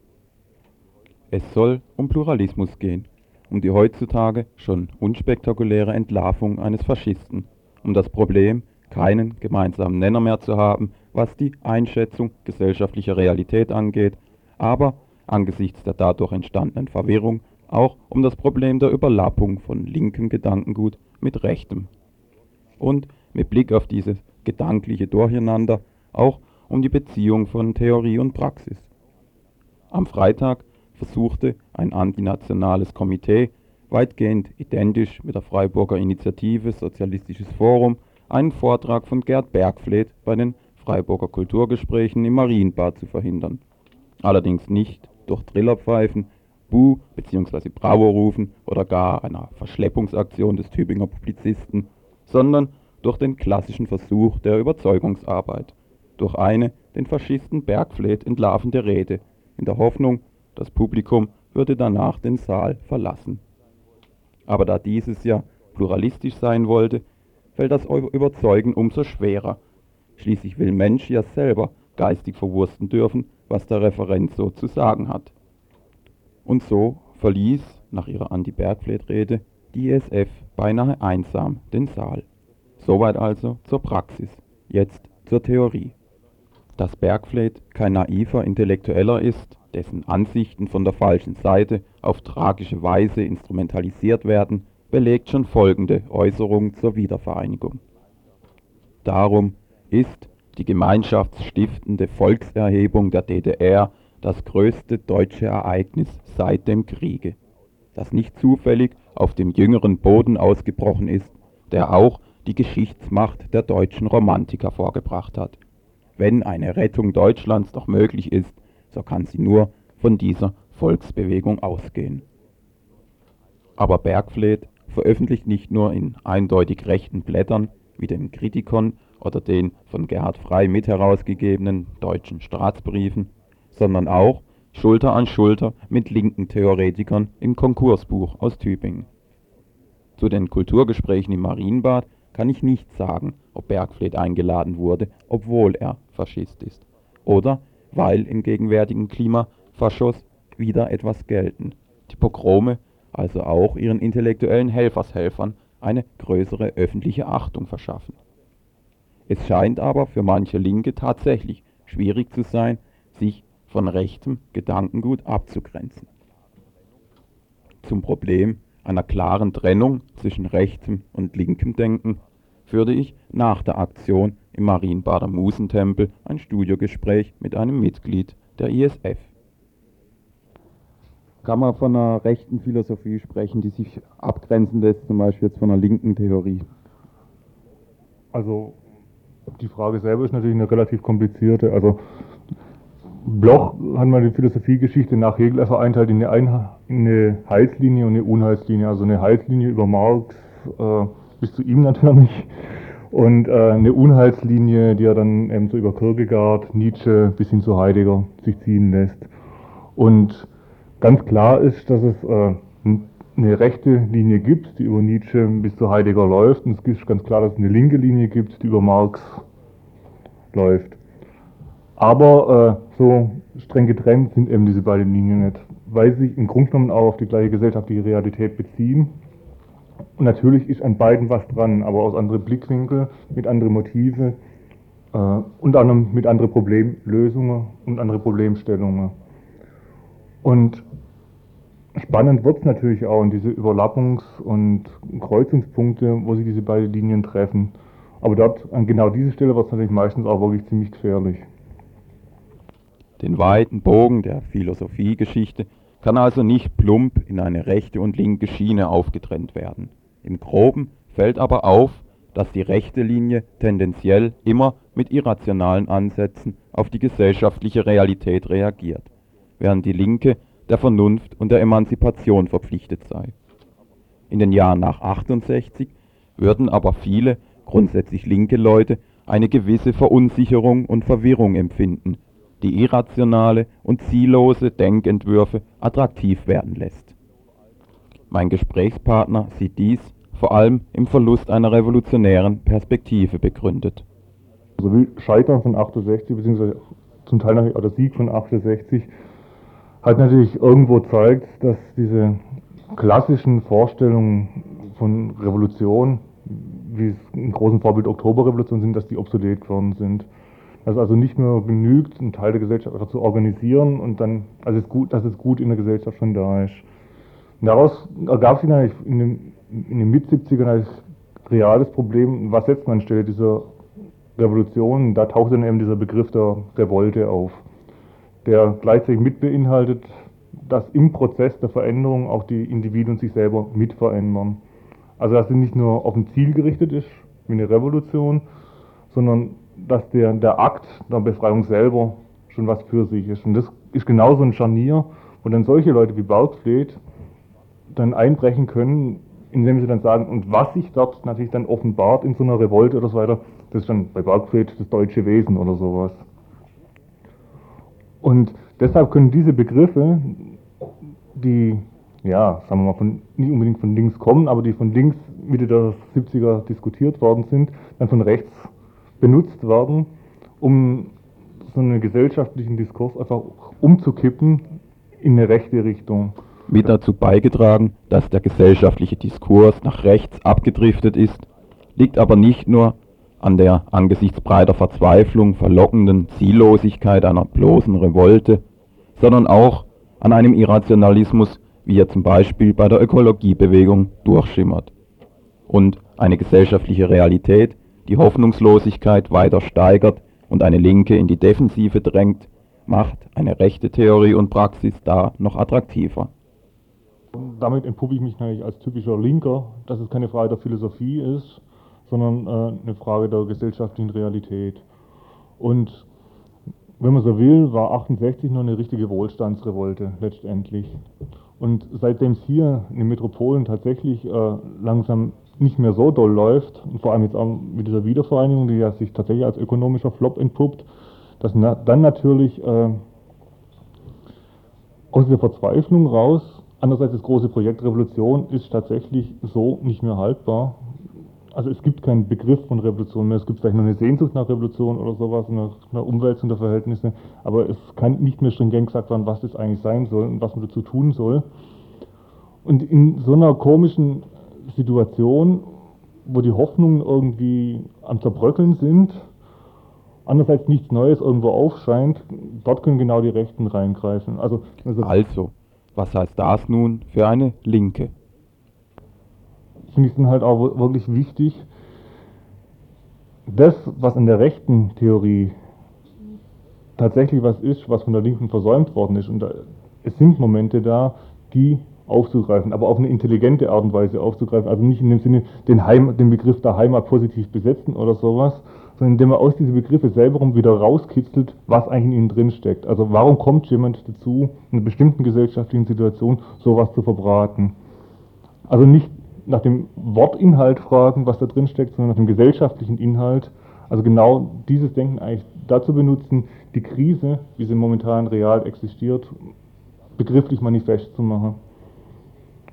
Es soll um Pluralismus gehen, um die heutzutage schon unspektakuläre Entlarvung eines Faschisten, um das Problem, keinen gemeinsamen Nenner mehr zu haben, was die Einschätzung gesellschaftlicher Realität angeht, aber angesichts der dadurch entstandenen Verwirrung auch um das Problem der Überlappung von linkem Gedankengut mit rechtem. Und mit Blick auf dieses gedankliche Durcheinander auch um die Beziehung von Theorie und Praxis. Am Freitag versuchte ein antinationales Komitee, weitgehend identisch mit der Freiburger Initiative Sozialistisches Forum, einen Vortrag von Gerd Bergfleet bei den Freiburger Kulturgesprächen im Marienbad zu verhindern. Allerdings nicht durch Trillerpfeifen, Buh bzw. Bravo rufen oder gar einer Verschleppungsaktion des Tübinger Publizisten, sondern durch den klassischen Versuch der Überzeugungsarbeit, durch eine den Faschisten Bergfleet entlarvende Rede, in der Hoffnung, das Publikum würde danach den Saal verlassen. Aber da dieses ja pluralistisch sein wollte, fällt das Überzeugen umso schwerer. Schließlich will Mensch ja selber geistig verwursten dürfen, was der Referent so zu sagen hat. Und so verließ, nach ihrer Anti-Bergfleet-Rede, die ISF beinahe einsam den Saal. Soweit also zur Praxis, jetzt zur Theorie. Dass Bergfleet kein naiver Intellektueller ist, dessen Ansichten von der falschen Seite auf tragische Weise instrumentalisiert werden, belegt schon folgende Äußerung zur Wiedervereinigung. Darum ist die gemeinschaftsstiftende Volkserhebung der DDR das größte deutsche Ereignis seit dem Kriege, das nicht zufällig auf dem jüngeren Boden ausgebrochen ist, der auch die Geschichtsmacht der deutschen Romantiker vorgebracht hat. Wenn eine Rettung Deutschlands noch möglich ist, so kann sie nur von dieser Volksbewegung ausgehen. Aber Bergfleet veröffentlicht nicht nur in eindeutig rechten Blättern wie dem Kritikon oder den von Gerhard Frey mit herausgegebenen deutschen Staatsbriefen, sondern auch Schulter an Schulter mit linken Theoretikern im Konkursbuch aus Tübingen. Zu den Kulturgesprächen im Marienbad kann ich nicht sagen, ob Bergfleet eingeladen wurde, obwohl er Faschist ist. Oder weil im gegenwärtigen Klima Faschos wieder etwas gelten. Die Pogrome also auch ihren intellektuellen Helfershelfern eine größere öffentliche Achtung verschaffen. Es scheint aber für manche Linke tatsächlich schwierig zu sein, sich von rechtem Gedankengut abzugrenzen. Zum Problem einer klaren Trennung zwischen rechtem und linkem Denken führte ich nach der Aktion im Marienbader Musentempel ein Studiogespräch mit einem Mitglied der ISF. Kann man von einer rechten Philosophie sprechen, die sich abgrenzen lässt, zum Beispiel jetzt von einer linken Theorie? Also die Frage selber ist natürlich eine relativ komplizierte. Also Bloch hat man die Philosophiegeschichte nach Hegel vereinteilt in eine, eine Heilslinie und eine Unheilslinie. Also eine Heilslinie über Marx, äh, bis zu ihm natürlich. Und äh, eine Unheilslinie, die er dann eben so über Kierkegaard, Nietzsche bis hin zu Heidegger sich ziehen lässt. Und ganz klar ist, dass es äh, eine rechte Linie gibt, die über Nietzsche bis zu Heidegger läuft. Und es ist ganz klar, dass es eine linke Linie gibt, die über Marx läuft. Aber äh, so streng getrennt sind eben diese beiden Linien nicht, weil sie sich im Grunde genommen auch auf die gleiche gesellschaftliche Realität beziehen. Und natürlich ist an beiden was dran, aber aus anderen Blickwinkeln, mit anderen Motive, äh, unter anderem mit anderen Problemlösungen und anderen Problemstellungen. Und spannend wird es natürlich auch in diese Überlappungs- und Kreuzungspunkte, wo sich diese beiden Linien treffen. Aber dort, an genau diese Stelle wird es natürlich meistens auch wirklich ziemlich gefährlich. Den weiten Bogen der Philosophiegeschichte kann also nicht plump in eine rechte und linke Schiene aufgetrennt werden. Im groben fällt aber auf, dass die rechte Linie tendenziell immer mit irrationalen Ansätzen auf die gesellschaftliche Realität reagiert, während die linke der Vernunft und der Emanzipation verpflichtet sei. In den Jahren nach 68 würden aber viele, grundsätzlich linke Leute, eine gewisse Verunsicherung und Verwirrung empfinden die irrationale und ziellose Denkentwürfe attraktiv werden lässt. Mein Gesprächspartner sieht dies vor allem im Verlust einer revolutionären Perspektive begründet. Also wie Scheitern von 68, beziehungsweise zum Teil natürlich auch der Sieg von 68, hat natürlich irgendwo zeigt, dass diese klassischen Vorstellungen von Revolution, wie es im großen Vorbild Oktoberrevolution sind, dass die obsolet geworden sind dass also nicht mehr genügt, einen Teil der Gesellschaft zu organisieren und dann, also es gut, dass es gut in der Gesellschaft schon da ist. Und daraus ergab sich eigentlich in den, in den Mit-70ern ein reales Problem, was setzt man anstelle dieser Revolution? Da taucht dann eben dieser Begriff der Revolte auf, der gleichzeitig mit beinhaltet, dass im Prozess der Veränderung auch die Individuen sich selber mit verändern. Also dass sie nicht nur auf ein Ziel gerichtet ist, wie eine Revolution, sondern dass der, der Akt der Befreiung selber schon was für sich ist. Und das ist genauso ein Scharnier, wo dann solche Leute wie Bergfleet dann einbrechen können, indem sie dann sagen, und was sich dort natürlich dann offenbart in so einer Revolte oder so weiter, das ist dann bei Bergfried das deutsche Wesen oder sowas. Und deshalb können diese Begriffe, die, ja, sagen wir mal, von, nicht unbedingt von links kommen, aber die von links Mitte der 70er diskutiert worden sind, dann von rechts benutzt werden, um so einen gesellschaftlichen Diskurs einfach umzukippen in eine rechte Richtung. Mit dazu beigetragen, dass der gesellschaftliche Diskurs nach rechts abgedriftet ist, liegt aber nicht nur an der angesichts breiter Verzweiflung verlockenden Ziellosigkeit einer bloßen Revolte, sondern auch an einem Irrationalismus, wie er zum Beispiel bei der Ökologiebewegung durchschimmert. Und eine gesellschaftliche Realität, die Hoffnungslosigkeit weiter steigert und eine Linke in die Defensive drängt, macht eine rechte Theorie und Praxis da noch attraktiver. Damit entpuppe ich mich natürlich als typischer Linker, dass es keine Frage der Philosophie ist, sondern äh, eine Frage der gesellschaftlichen Realität. Und wenn man so will, war 68 noch eine richtige Wohlstandsrevolte letztendlich. Und seitdem es hier in den Metropolen tatsächlich äh, langsam nicht mehr so doll läuft, und vor allem jetzt auch mit dieser Wiedervereinigung, die ja sich tatsächlich als ökonomischer Flop entpuppt, dass na, dann natürlich äh, aus der Verzweiflung raus, andererseits das große Projekt Revolution ist tatsächlich so nicht mehr haltbar. Also es gibt keinen Begriff von Revolution mehr, es gibt vielleicht noch eine Sehnsucht nach Revolution oder sowas, nach einer Umwälzung der Verhältnisse, aber es kann nicht mehr stringent gesagt werden, was das eigentlich sein soll und was man dazu tun soll. Und in so einer komischen Situation, wo die Hoffnungen irgendwie am Zerbröckeln sind, andererseits nichts Neues irgendwo aufscheint, dort können genau die Rechten reingreifen. Also, also, also was heißt das nun für eine Linke? Finde ich dann halt auch wirklich wichtig, das, was in der rechten Theorie tatsächlich was ist, was von der Linken versäumt worden ist, und da, es sind Momente da, die aufzugreifen, aber auf eine intelligente Art und Weise aufzugreifen. Also nicht in dem Sinne, den, Heim, den Begriff der Heimat positiv besetzen oder sowas, sondern indem man aus diesen Begriffen selber wieder rauskitzelt, was eigentlich in ihnen drin steckt. Also warum kommt jemand dazu, in einer bestimmten gesellschaftlichen Situation sowas zu verbraten? Also nicht nach dem Wortinhalt fragen, was da drin steckt, sondern nach dem gesellschaftlichen Inhalt. Also genau dieses Denken eigentlich dazu benutzen, die Krise, wie sie momentan real existiert, begrifflich manifest zu machen.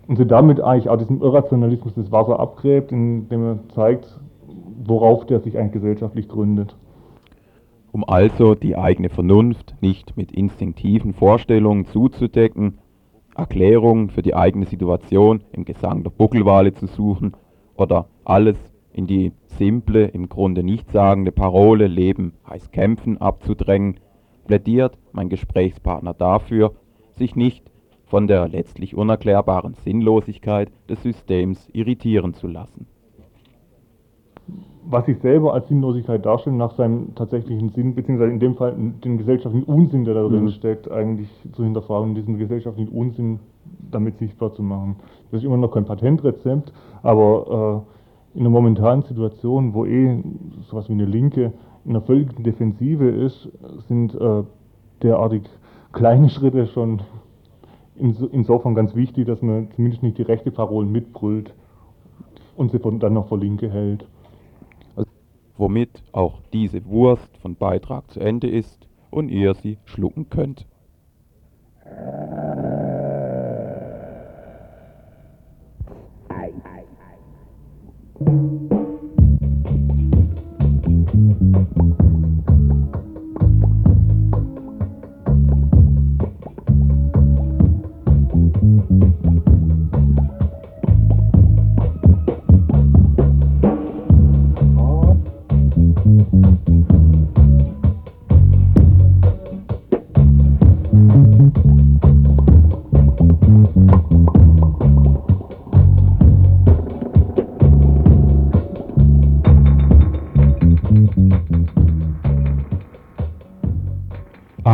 Und sie damit eigentlich auch diesen Irrationalismus des Wasser abgräbt, indem er zeigt, worauf der sich eigentlich gesellschaftlich gründet. Um also die eigene Vernunft nicht mit instinktiven Vorstellungen zuzudecken, Erklärungen für die eigene Situation im Gesang der Buckelwale zu suchen oder alles in die simple, im Grunde nichtssagende Parole Leben heißt kämpfen abzudrängen, plädiert mein Gesprächspartner dafür, sich nicht von der letztlich unerklärbaren Sinnlosigkeit des Systems irritieren zu lassen. Was sich selber als Sinnlosigkeit darstellt, nach seinem tatsächlichen Sinn, beziehungsweise in dem Fall den gesellschaftlichen Unsinn, der da drin Mhm. steckt, eigentlich zu hinterfragen, diesen gesellschaftlichen Unsinn damit sichtbar zu machen. Das ist immer noch kein Patentrezept, aber äh, in der momentanen Situation, wo eh sowas wie eine Linke in einer völligen Defensive ist, sind äh, derartig kleine Schritte schon inso, insofern ganz wichtig, dass man zumindest nicht die rechte Parolen mitbrüllt und sie von, dann noch vor Linke hält. Womit auch diese Wurst von Beitrag zu Ende ist und ihr sie schlucken könnt.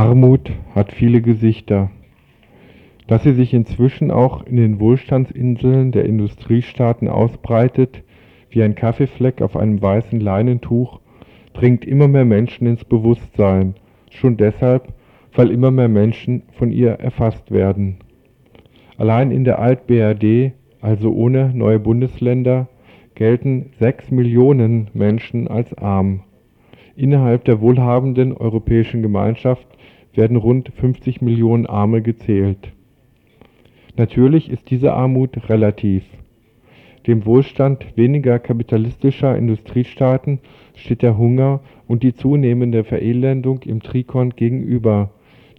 Armut hat viele Gesichter. Dass sie sich inzwischen auch in den Wohlstandsinseln der Industriestaaten ausbreitet, wie ein Kaffeefleck auf einem weißen Leinentuch, dringt immer mehr Menschen ins Bewusstsein, schon deshalb, weil immer mehr Menschen von ihr erfasst werden. Allein in der Alt-BRD, also ohne neue Bundesländer, gelten sechs Millionen Menschen als arm. Innerhalb der wohlhabenden Europäischen Gemeinschaft werden rund 50 Millionen Arme gezählt. Natürlich ist diese Armut relativ. Dem Wohlstand weniger kapitalistischer Industriestaaten steht der Hunger und die zunehmende Verelendung im Trikon gegenüber,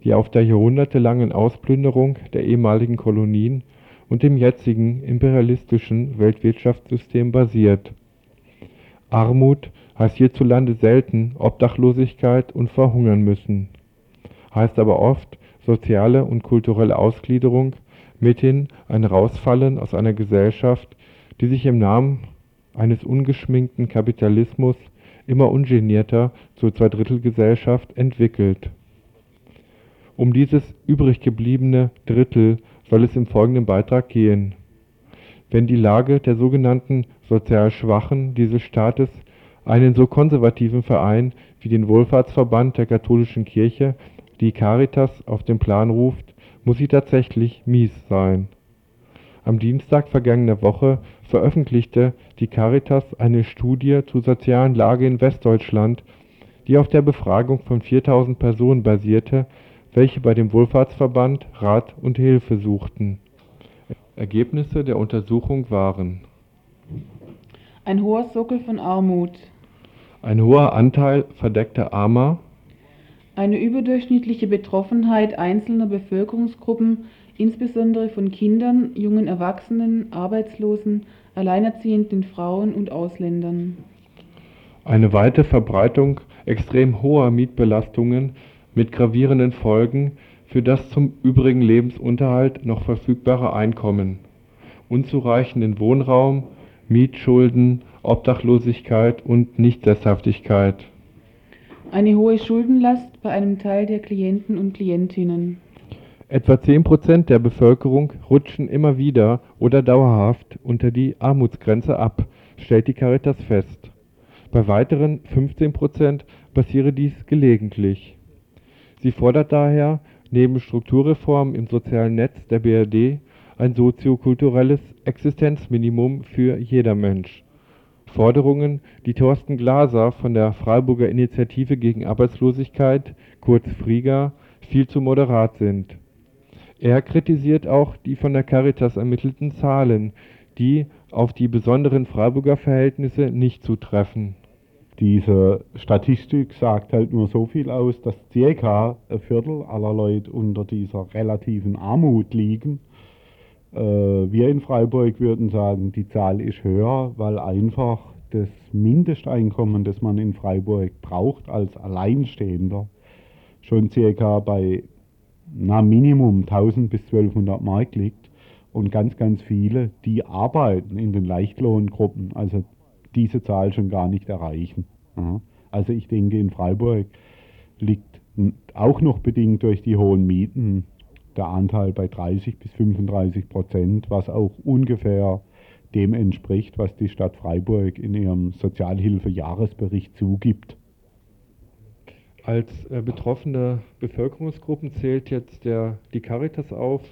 die auf der jahrhundertelangen Ausplünderung der ehemaligen Kolonien und dem jetzigen imperialistischen Weltwirtschaftssystem basiert. Armut heißt hierzulande selten Obdachlosigkeit und Verhungern müssen, heißt aber oft soziale und kulturelle Ausgliederung, mithin ein Rausfallen aus einer Gesellschaft, die sich im Namen eines ungeschminkten Kapitalismus immer ungenierter zur Zweidrittelgesellschaft entwickelt. Um dieses übrig gebliebene Drittel soll es im folgenden Beitrag gehen. Wenn die Lage der sogenannten sozial Schwachen dieses Staates einen so konservativen Verein wie den Wohlfahrtsverband der katholischen Kirche, die Caritas, auf den Plan ruft, muss sie tatsächlich mies sein. Am Dienstag vergangener Woche veröffentlichte die Caritas eine Studie zur sozialen Lage in Westdeutschland, die auf der Befragung von 4000 Personen basierte, welche bei dem Wohlfahrtsverband Rat und Hilfe suchten. Ergebnisse der Untersuchung waren Ein hoher Sockel von Armut, ein hoher Anteil verdeckter Armer, eine überdurchschnittliche Betroffenheit einzelner Bevölkerungsgruppen, insbesondere von Kindern, jungen Erwachsenen, Arbeitslosen, alleinerziehenden Frauen und Ausländern. eine weite Verbreitung extrem hoher Mietbelastungen mit gravierenden Folgen für das zum übrigen Lebensunterhalt noch verfügbare Einkommen, unzureichenden Wohnraum, Mietschulden, Obdachlosigkeit und Nichtsesshaftigkeit. Eine hohe Schuldenlast bei einem Teil der Klienten und Klientinnen. Etwa 10% der Bevölkerung rutschen immer wieder oder dauerhaft unter die Armutsgrenze ab, stellt die Caritas fest. Bei weiteren 15% passiere dies gelegentlich. Sie fordert daher neben Strukturreformen im sozialen Netz der BRD ein soziokulturelles Existenzminimum für jeder Mensch. Forderungen, die Thorsten Glaser von der Freiburger Initiative gegen Arbeitslosigkeit, kurz FRIGA, viel zu moderat sind. Er kritisiert auch die von der Caritas ermittelten Zahlen, die auf die besonderen Freiburger Verhältnisse nicht zutreffen. Diese Statistik sagt halt nur so viel aus, dass circa ein Viertel aller Leute unter dieser relativen Armut liegen. Äh, wir in Freiburg würden sagen, die Zahl ist höher, weil einfach das Mindesteinkommen, das man in Freiburg braucht als Alleinstehender, schon circa bei na, Minimum 1000 bis 1200 Mark liegt und ganz, ganz viele, die arbeiten in den Leichtlohngruppen, also diese Zahl schon gar nicht erreichen. Also ich denke, in Freiburg liegt auch noch bedingt durch die hohen Mieten der Anteil bei 30 bis 35 Prozent, was auch ungefähr dem entspricht, was die Stadt Freiburg in ihrem Sozialhilfejahresbericht zugibt. Als äh, betroffene Bevölkerungsgruppen zählt jetzt der, die Caritas auf,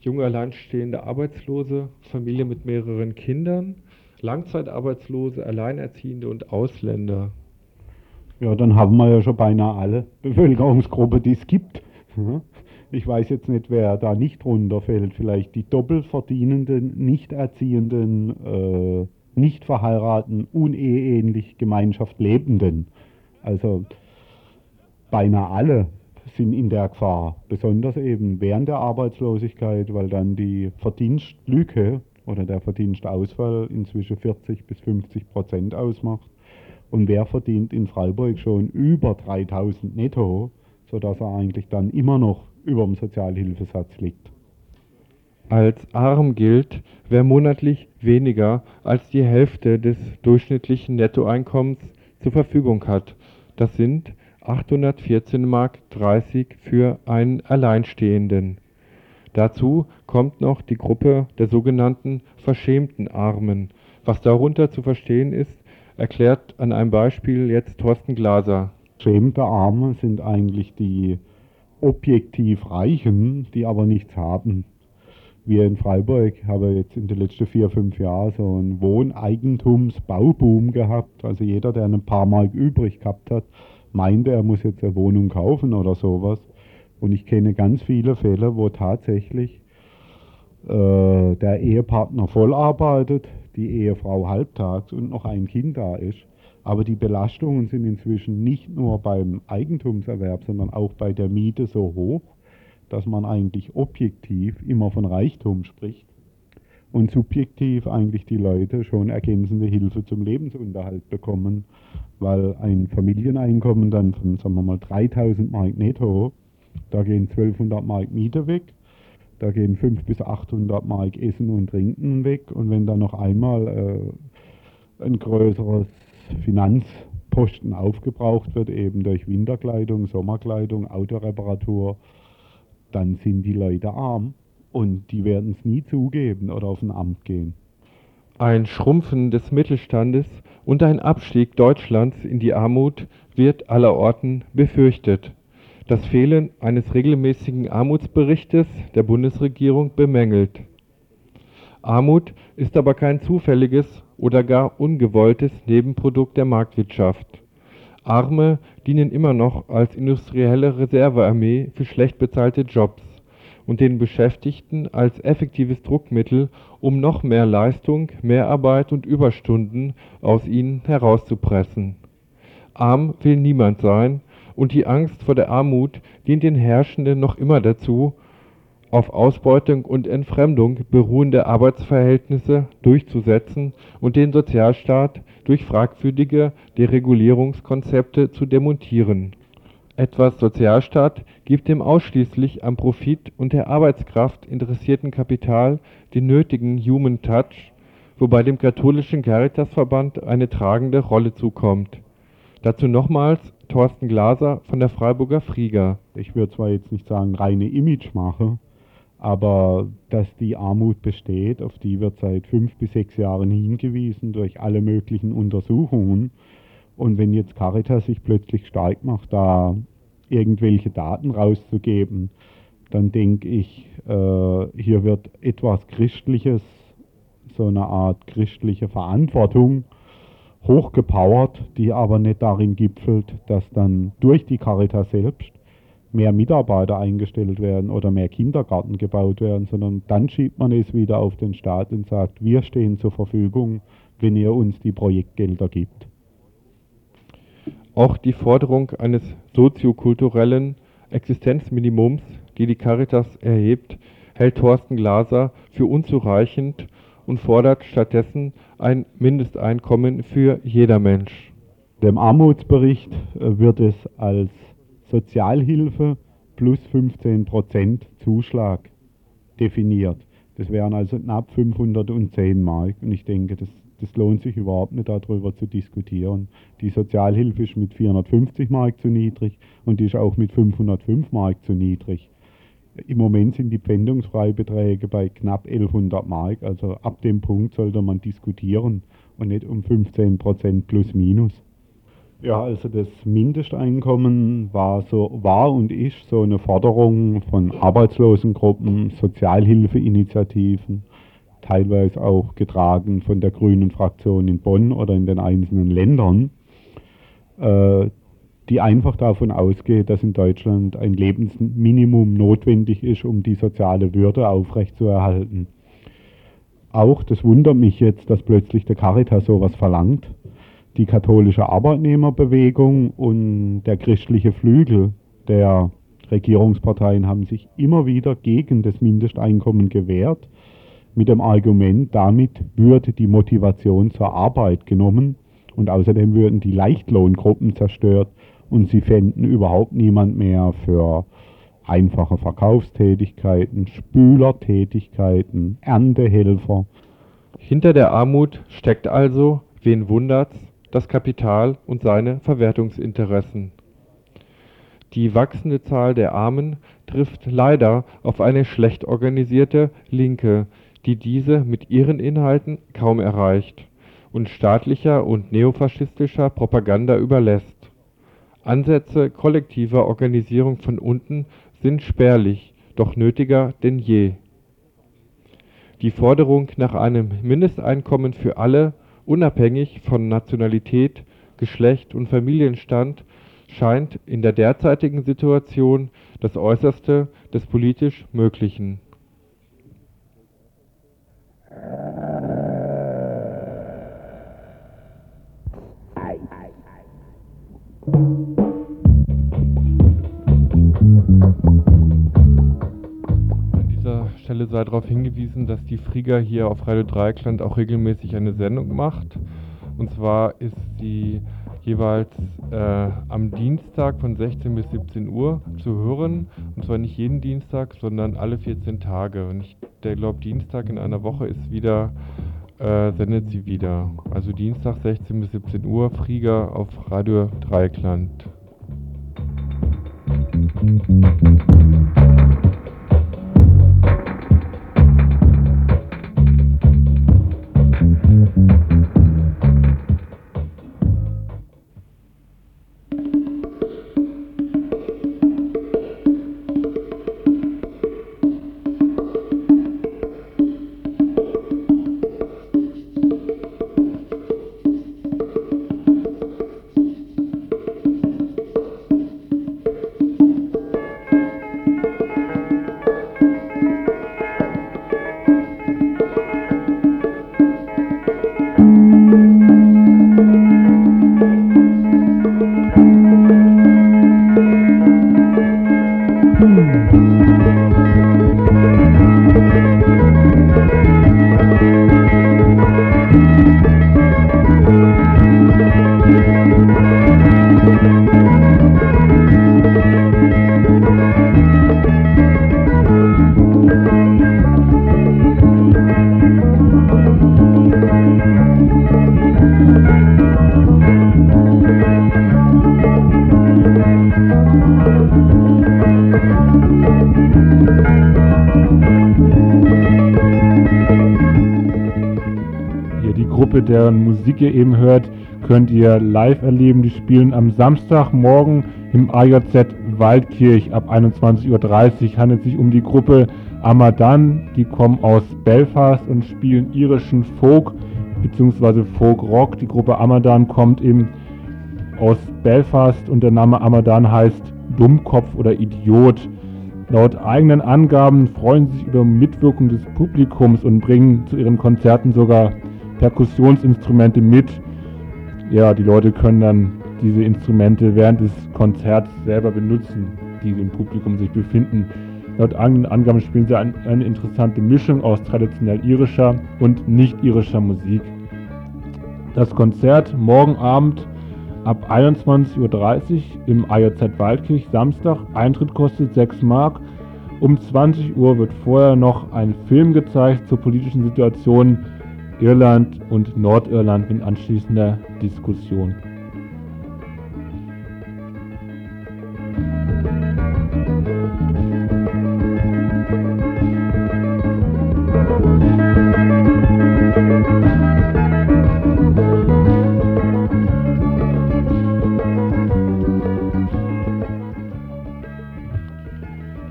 junge alleinstehende Arbeitslose, Familie mit mehreren Kindern, Langzeitarbeitslose, Alleinerziehende und Ausländer. Ja, dann haben wir ja schon beinahe alle Bevölkerungsgruppen, die es gibt. Ich weiß jetzt nicht, wer da nicht runterfällt. Vielleicht die doppelverdienenden, nicht erziehenden, äh, nicht verheirateten, uneheähnlich Gemeinschaft lebenden. Also beinahe alle sind in der Gefahr, besonders eben während der Arbeitslosigkeit, weil dann die Verdienstlücke oder der Verdienstausfall inzwischen 40 bis 50 Prozent ausmacht. Und wer verdient in Freiburg schon über 3000 netto, sodass er eigentlich dann immer noch über dem Sozialhilfesatz liegt. Als arm gilt, wer monatlich weniger als die Hälfte des durchschnittlichen Nettoeinkommens zur Verfügung hat. Das sind 814 Mark 30 für einen Alleinstehenden. Dazu kommt noch die Gruppe der sogenannten verschämten Armen. Was darunter zu verstehen ist, erklärt an einem Beispiel jetzt Thorsten Glaser. Verschämte Arme sind eigentlich die objektiv Reichen, die aber nichts haben. Wir in Freiburg haben jetzt in den letzten vier, fünf Jahren so einen Wohneigentumsbauboom gehabt. Also jeder, der ein paar Mark übrig gehabt hat, meinte, er muss jetzt eine Wohnung kaufen oder sowas. Und ich kenne ganz viele Fälle, wo tatsächlich äh, der Ehepartner voll arbeitet, die Ehefrau halbtags und noch ein Kind da ist. Aber die Belastungen sind inzwischen nicht nur beim Eigentumserwerb, sondern auch bei der Miete so hoch, dass man eigentlich objektiv immer von Reichtum spricht und subjektiv eigentlich die Leute schon ergänzende Hilfe zum Lebensunterhalt bekommen, weil ein Familieneinkommen dann von, sagen wir mal, 3000 Mark netto, da gehen 1200 Mark Miete weg, da gehen 500 bis 800 Mark Essen und Trinken weg und wenn dann noch einmal äh, ein größeres Finanzposten aufgebraucht wird, eben durch Winterkleidung, Sommerkleidung, Autoreparatur, dann sind die Leute arm und die werden es nie zugeben oder auf ein Amt gehen. Ein Schrumpfen des Mittelstandes und ein Abstieg Deutschlands in die Armut wird allerorten befürchtet. Das Fehlen eines regelmäßigen Armutsberichtes der Bundesregierung bemängelt. Armut ist aber kein zufälliges oder gar ungewolltes Nebenprodukt der Marktwirtschaft. Arme dienen immer noch als industrielle Reservearmee für schlecht bezahlte Jobs und den Beschäftigten als effektives Druckmittel, um noch mehr Leistung, Mehrarbeit und Überstunden aus ihnen herauszupressen. Arm will niemand sein, und die Angst vor der Armut dient den Herrschenden noch immer dazu, auf Ausbeutung und Entfremdung beruhende Arbeitsverhältnisse durchzusetzen und den Sozialstaat durch fragwürdige Deregulierungskonzepte zu demontieren. Etwas Sozialstaat gibt dem ausschließlich am Profit und der Arbeitskraft interessierten Kapital den nötigen Human Touch, wobei dem katholischen Caritasverband eine tragende Rolle zukommt. Dazu nochmals Thorsten Glaser von der Freiburger Friga. Ich würde zwar jetzt nicht sagen reine Imagemache, aber dass die Armut besteht, auf die wird seit fünf bis sechs Jahren hingewiesen durch alle möglichen Untersuchungen. Und wenn jetzt Caritas sich plötzlich stark macht, da irgendwelche Daten rauszugeben, dann denke ich, äh, hier wird etwas Christliches, so eine Art christliche Verantwortung hochgepowert, die aber nicht darin gipfelt, dass dann durch die Caritas selbst mehr Mitarbeiter eingestellt werden oder mehr Kindergarten gebaut werden, sondern dann schiebt man es wieder auf den Staat und sagt, wir stehen zur Verfügung, wenn ihr uns die Projektgelder gibt. Auch die Forderung eines soziokulturellen Existenzminimums, die die Caritas erhebt, hält Thorsten Glaser für unzureichend und fordert stattdessen ein Mindesteinkommen für jeder Mensch. Dem Armutsbericht äh, wird es als Sozialhilfe plus 15% Zuschlag definiert. Das wären also knapp 510 Mark. Und ich denke, das, das lohnt sich überhaupt nicht darüber zu diskutieren. Die Sozialhilfe ist mit 450 Mark zu niedrig und die ist auch mit 505 Mark zu niedrig. Im Moment sind die Pfändungsfreibeträge bei knapp 1100 Mark. Also ab dem Punkt sollte man diskutieren und nicht um 15% plus minus. Ja, also das Mindesteinkommen war so war und ist so eine Forderung von Arbeitslosengruppen, Sozialhilfeinitiativen, teilweise auch getragen von der Grünen Fraktion in Bonn oder in den einzelnen Ländern, äh, die einfach davon ausgeht, dass in Deutschland ein Lebensminimum notwendig ist, um die soziale Würde aufrechtzuerhalten. Auch, das wundert mich jetzt, dass plötzlich der Caritas sowas verlangt die katholische Arbeitnehmerbewegung und der christliche Flügel der Regierungsparteien haben sich immer wieder gegen das Mindesteinkommen gewehrt, mit dem Argument, damit würde die Motivation zur Arbeit genommen und außerdem würden die Leichtlohngruppen zerstört und sie fänden überhaupt niemand mehr für einfache Verkaufstätigkeiten, Spülertätigkeiten, Erntehelfer. Hinter der Armut steckt also, wen wundert's, das Kapital und seine Verwertungsinteressen. Die wachsende Zahl der Armen trifft leider auf eine schlecht organisierte Linke, die diese mit ihren Inhalten kaum erreicht und staatlicher und neofaschistischer Propaganda überlässt. Ansätze kollektiver Organisierung von unten sind spärlich, doch nötiger denn je. Die Forderung nach einem Mindesteinkommen für alle unabhängig von Nationalität, Geschlecht und Familienstand scheint in der derzeitigen Situation das Äußerste des politisch Möglichen. Stelle sei darauf hingewiesen, dass die Frieger hier auf Radio Dreieckland auch regelmäßig eine Sendung macht. Und zwar ist sie jeweils äh, am Dienstag von 16 bis 17 Uhr zu hören. Und zwar nicht jeden Dienstag, sondern alle 14 Tage. Und ich glaube, Dienstag in einer Woche ist wieder, äh, sendet sie wieder. Also Dienstag 16 bis 17 Uhr, Frieger auf Radio Dreieckland. deren Musik ihr eben hört, könnt ihr live erleben. Die spielen am Samstagmorgen im AJZ Waldkirch ab 21.30 Uhr handelt sich um die Gruppe Amadan. Die kommen aus Belfast und spielen irischen Folk bzw. Folk Rock. Die Gruppe Amadan kommt eben aus Belfast und der Name Amadan heißt Dummkopf oder Idiot. Laut eigenen Angaben freuen sie sich über Mitwirkung des Publikums und bringen zu ihren Konzerten sogar Perkussionsinstrumente mit. Ja, die Leute können dann diese Instrumente während des Konzerts selber benutzen, die im Publikum sich befinden. Laut Angaben spielen sie ein, eine interessante Mischung aus traditionell irischer und nicht irischer Musik. Das Konzert morgen Abend ab 21.30 Uhr im IOZ Waldkirch, Samstag. Eintritt kostet 6 Mark. Um 20 Uhr wird vorher noch ein Film gezeigt zur politischen Situation Irland und Nordirland mit anschließender Diskussion.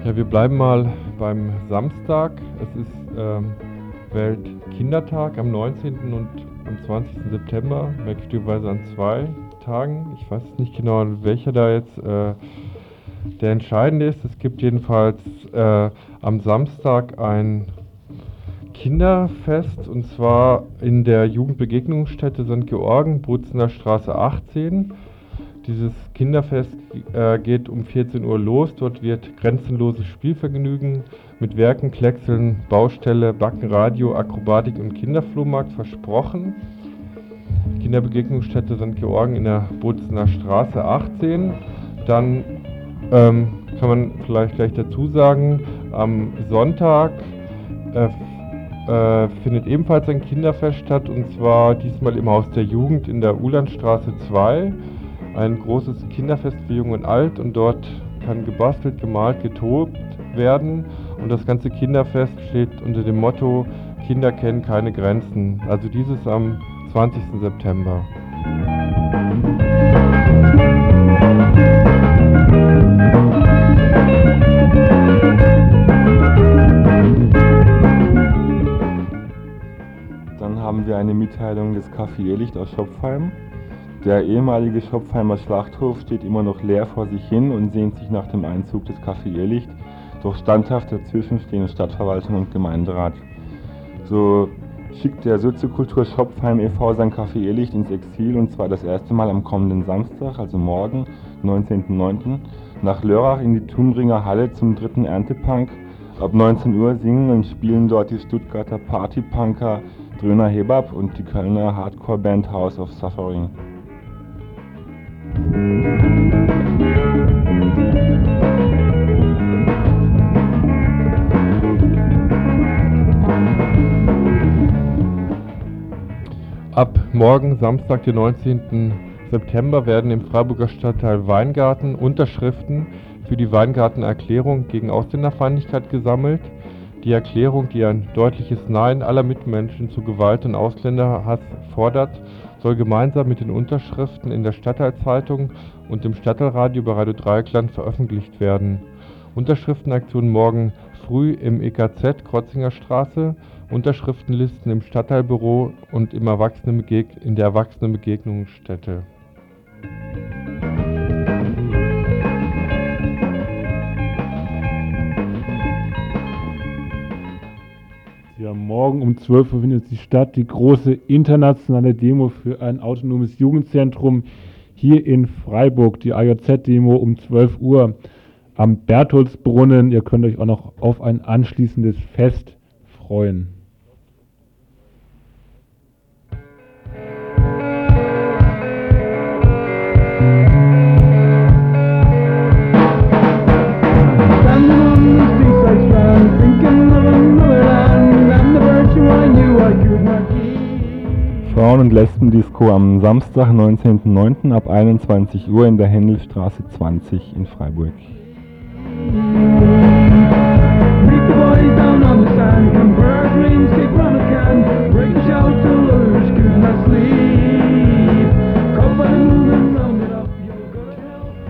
Wir bleiben mal beim Samstag. Es ist ähm, Weltkindertag am 19. und am 20. September, möglicherweise an zwei Tagen. Ich weiß nicht genau, welcher da jetzt äh, der entscheidende ist. Es gibt jedenfalls äh, am Samstag ein Kinderfest und zwar in der Jugendbegegnungsstätte St. Georgen, Brutzener Straße 18. Dieses Kinderfest äh, geht um 14 Uhr los. Dort wird grenzenloses Spielvergnügen mit Werken, Kleckseln, Baustelle, Backen, Radio, Akrobatik und Kinderflohmarkt versprochen. Kinderbegegnungsstätte St. Georgen in der Brutzener Straße 18. Dann ähm, kann man vielleicht gleich dazu sagen, am Sonntag äh, äh, findet ebenfalls ein Kinderfest statt und zwar diesmal im Haus der Jugend in der Ulandstraße 2 ein großes Kinderfest für Jung und Alt und dort kann gebastelt, gemalt, getobt werden und das ganze Kinderfest steht unter dem Motto Kinder kennen keine Grenzen. Also dieses am 20. September. Dann haben wir eine Mitteilung des Café Irrlicht aus Schopfheim. Der ehemalige Schopfheimer Schlachthof steht immer noch leer vor sich hin und sehnt sich nach dem Einzug des Café Irrlicht durch standhaft dazwischen stehende Stadtverwaltung und Gemeinderat. So schickt der Soziokultur Schopfheim e.V. sein Café Irrlicht ins Exil und zwar das erste Mal am kommenden Samstag, also morgen, 19.09., nach Lörrach in die Tumbringer Halle zum dritten Erntepunk. Ab 19 Uhr singen und spielen dort die Stuttgarter Partypunker Dröner Hebab und die Kölner Hardcore-Band House of Suffering. Ab morgen, Samstag, den 19. September, werden im Freiburger Stadtteil Weingarten Unterschriften für die Weingartenerklärung gegen Ausländerfeindlichkeit gesammelt. Die Erklärung, die ein deutliches Nein aller Mitmenschen zu Gewalt und Ausländerhass fordert, soll gemeinsam mit den Unterschriften in der Stadtteilzeitung und im Stadtteilradio bei Radio Dreieckland veröffentlicht werden. Unterschriftenaktion morgen früh im EKZ Krotzinger Straße, Unterschriftenlisten im Stadtteilbüro und im in der Erwachsenenbegegnungsstätte. Ja, morgen um 12 Uhr findet die statt, die große internationale Demo für ein autonomes Jugendzentrum hier in Freiburg, die AJZ-Demo um 12 Uhr am Bertholdsbrunnen. Ihr könnt euch auch noch auf ein anschließendes Fest freuen. Frauen- und Lesben-Disco am Samstag, 19.09. ab 21 Uhr in der Händelstraße 20 in Freiburg.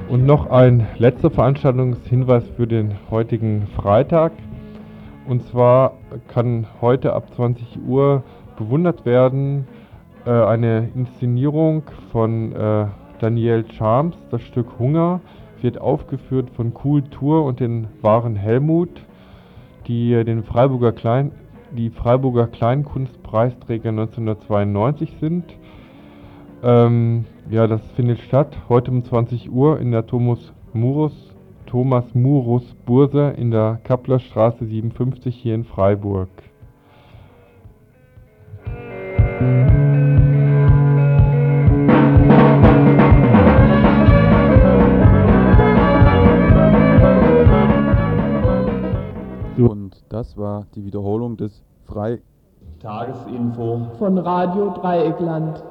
Und noch ein letzter Veranstaltungshinweis für den heutigen Freitag. Und zwar kann heute ab 20 Uhr bewundert werden äh, eine Inszenierung von äh, Daniel Charms. Das Stück Hunger wird aufgeführt von Kultur und den wahren Helmut, die äh, den Freiburger Klein, die Freiburger Kleinkunstpreisträger 1992 sind. Ähm, ja, das findet statt heute um 20 Uhr in der Thomas Murus, Thomas Murus Burse in der Kapplerstraße 57 hier in Freiburg. Und das war die Wiederholung des Frei Tagesinfo von Radio Dreieckland.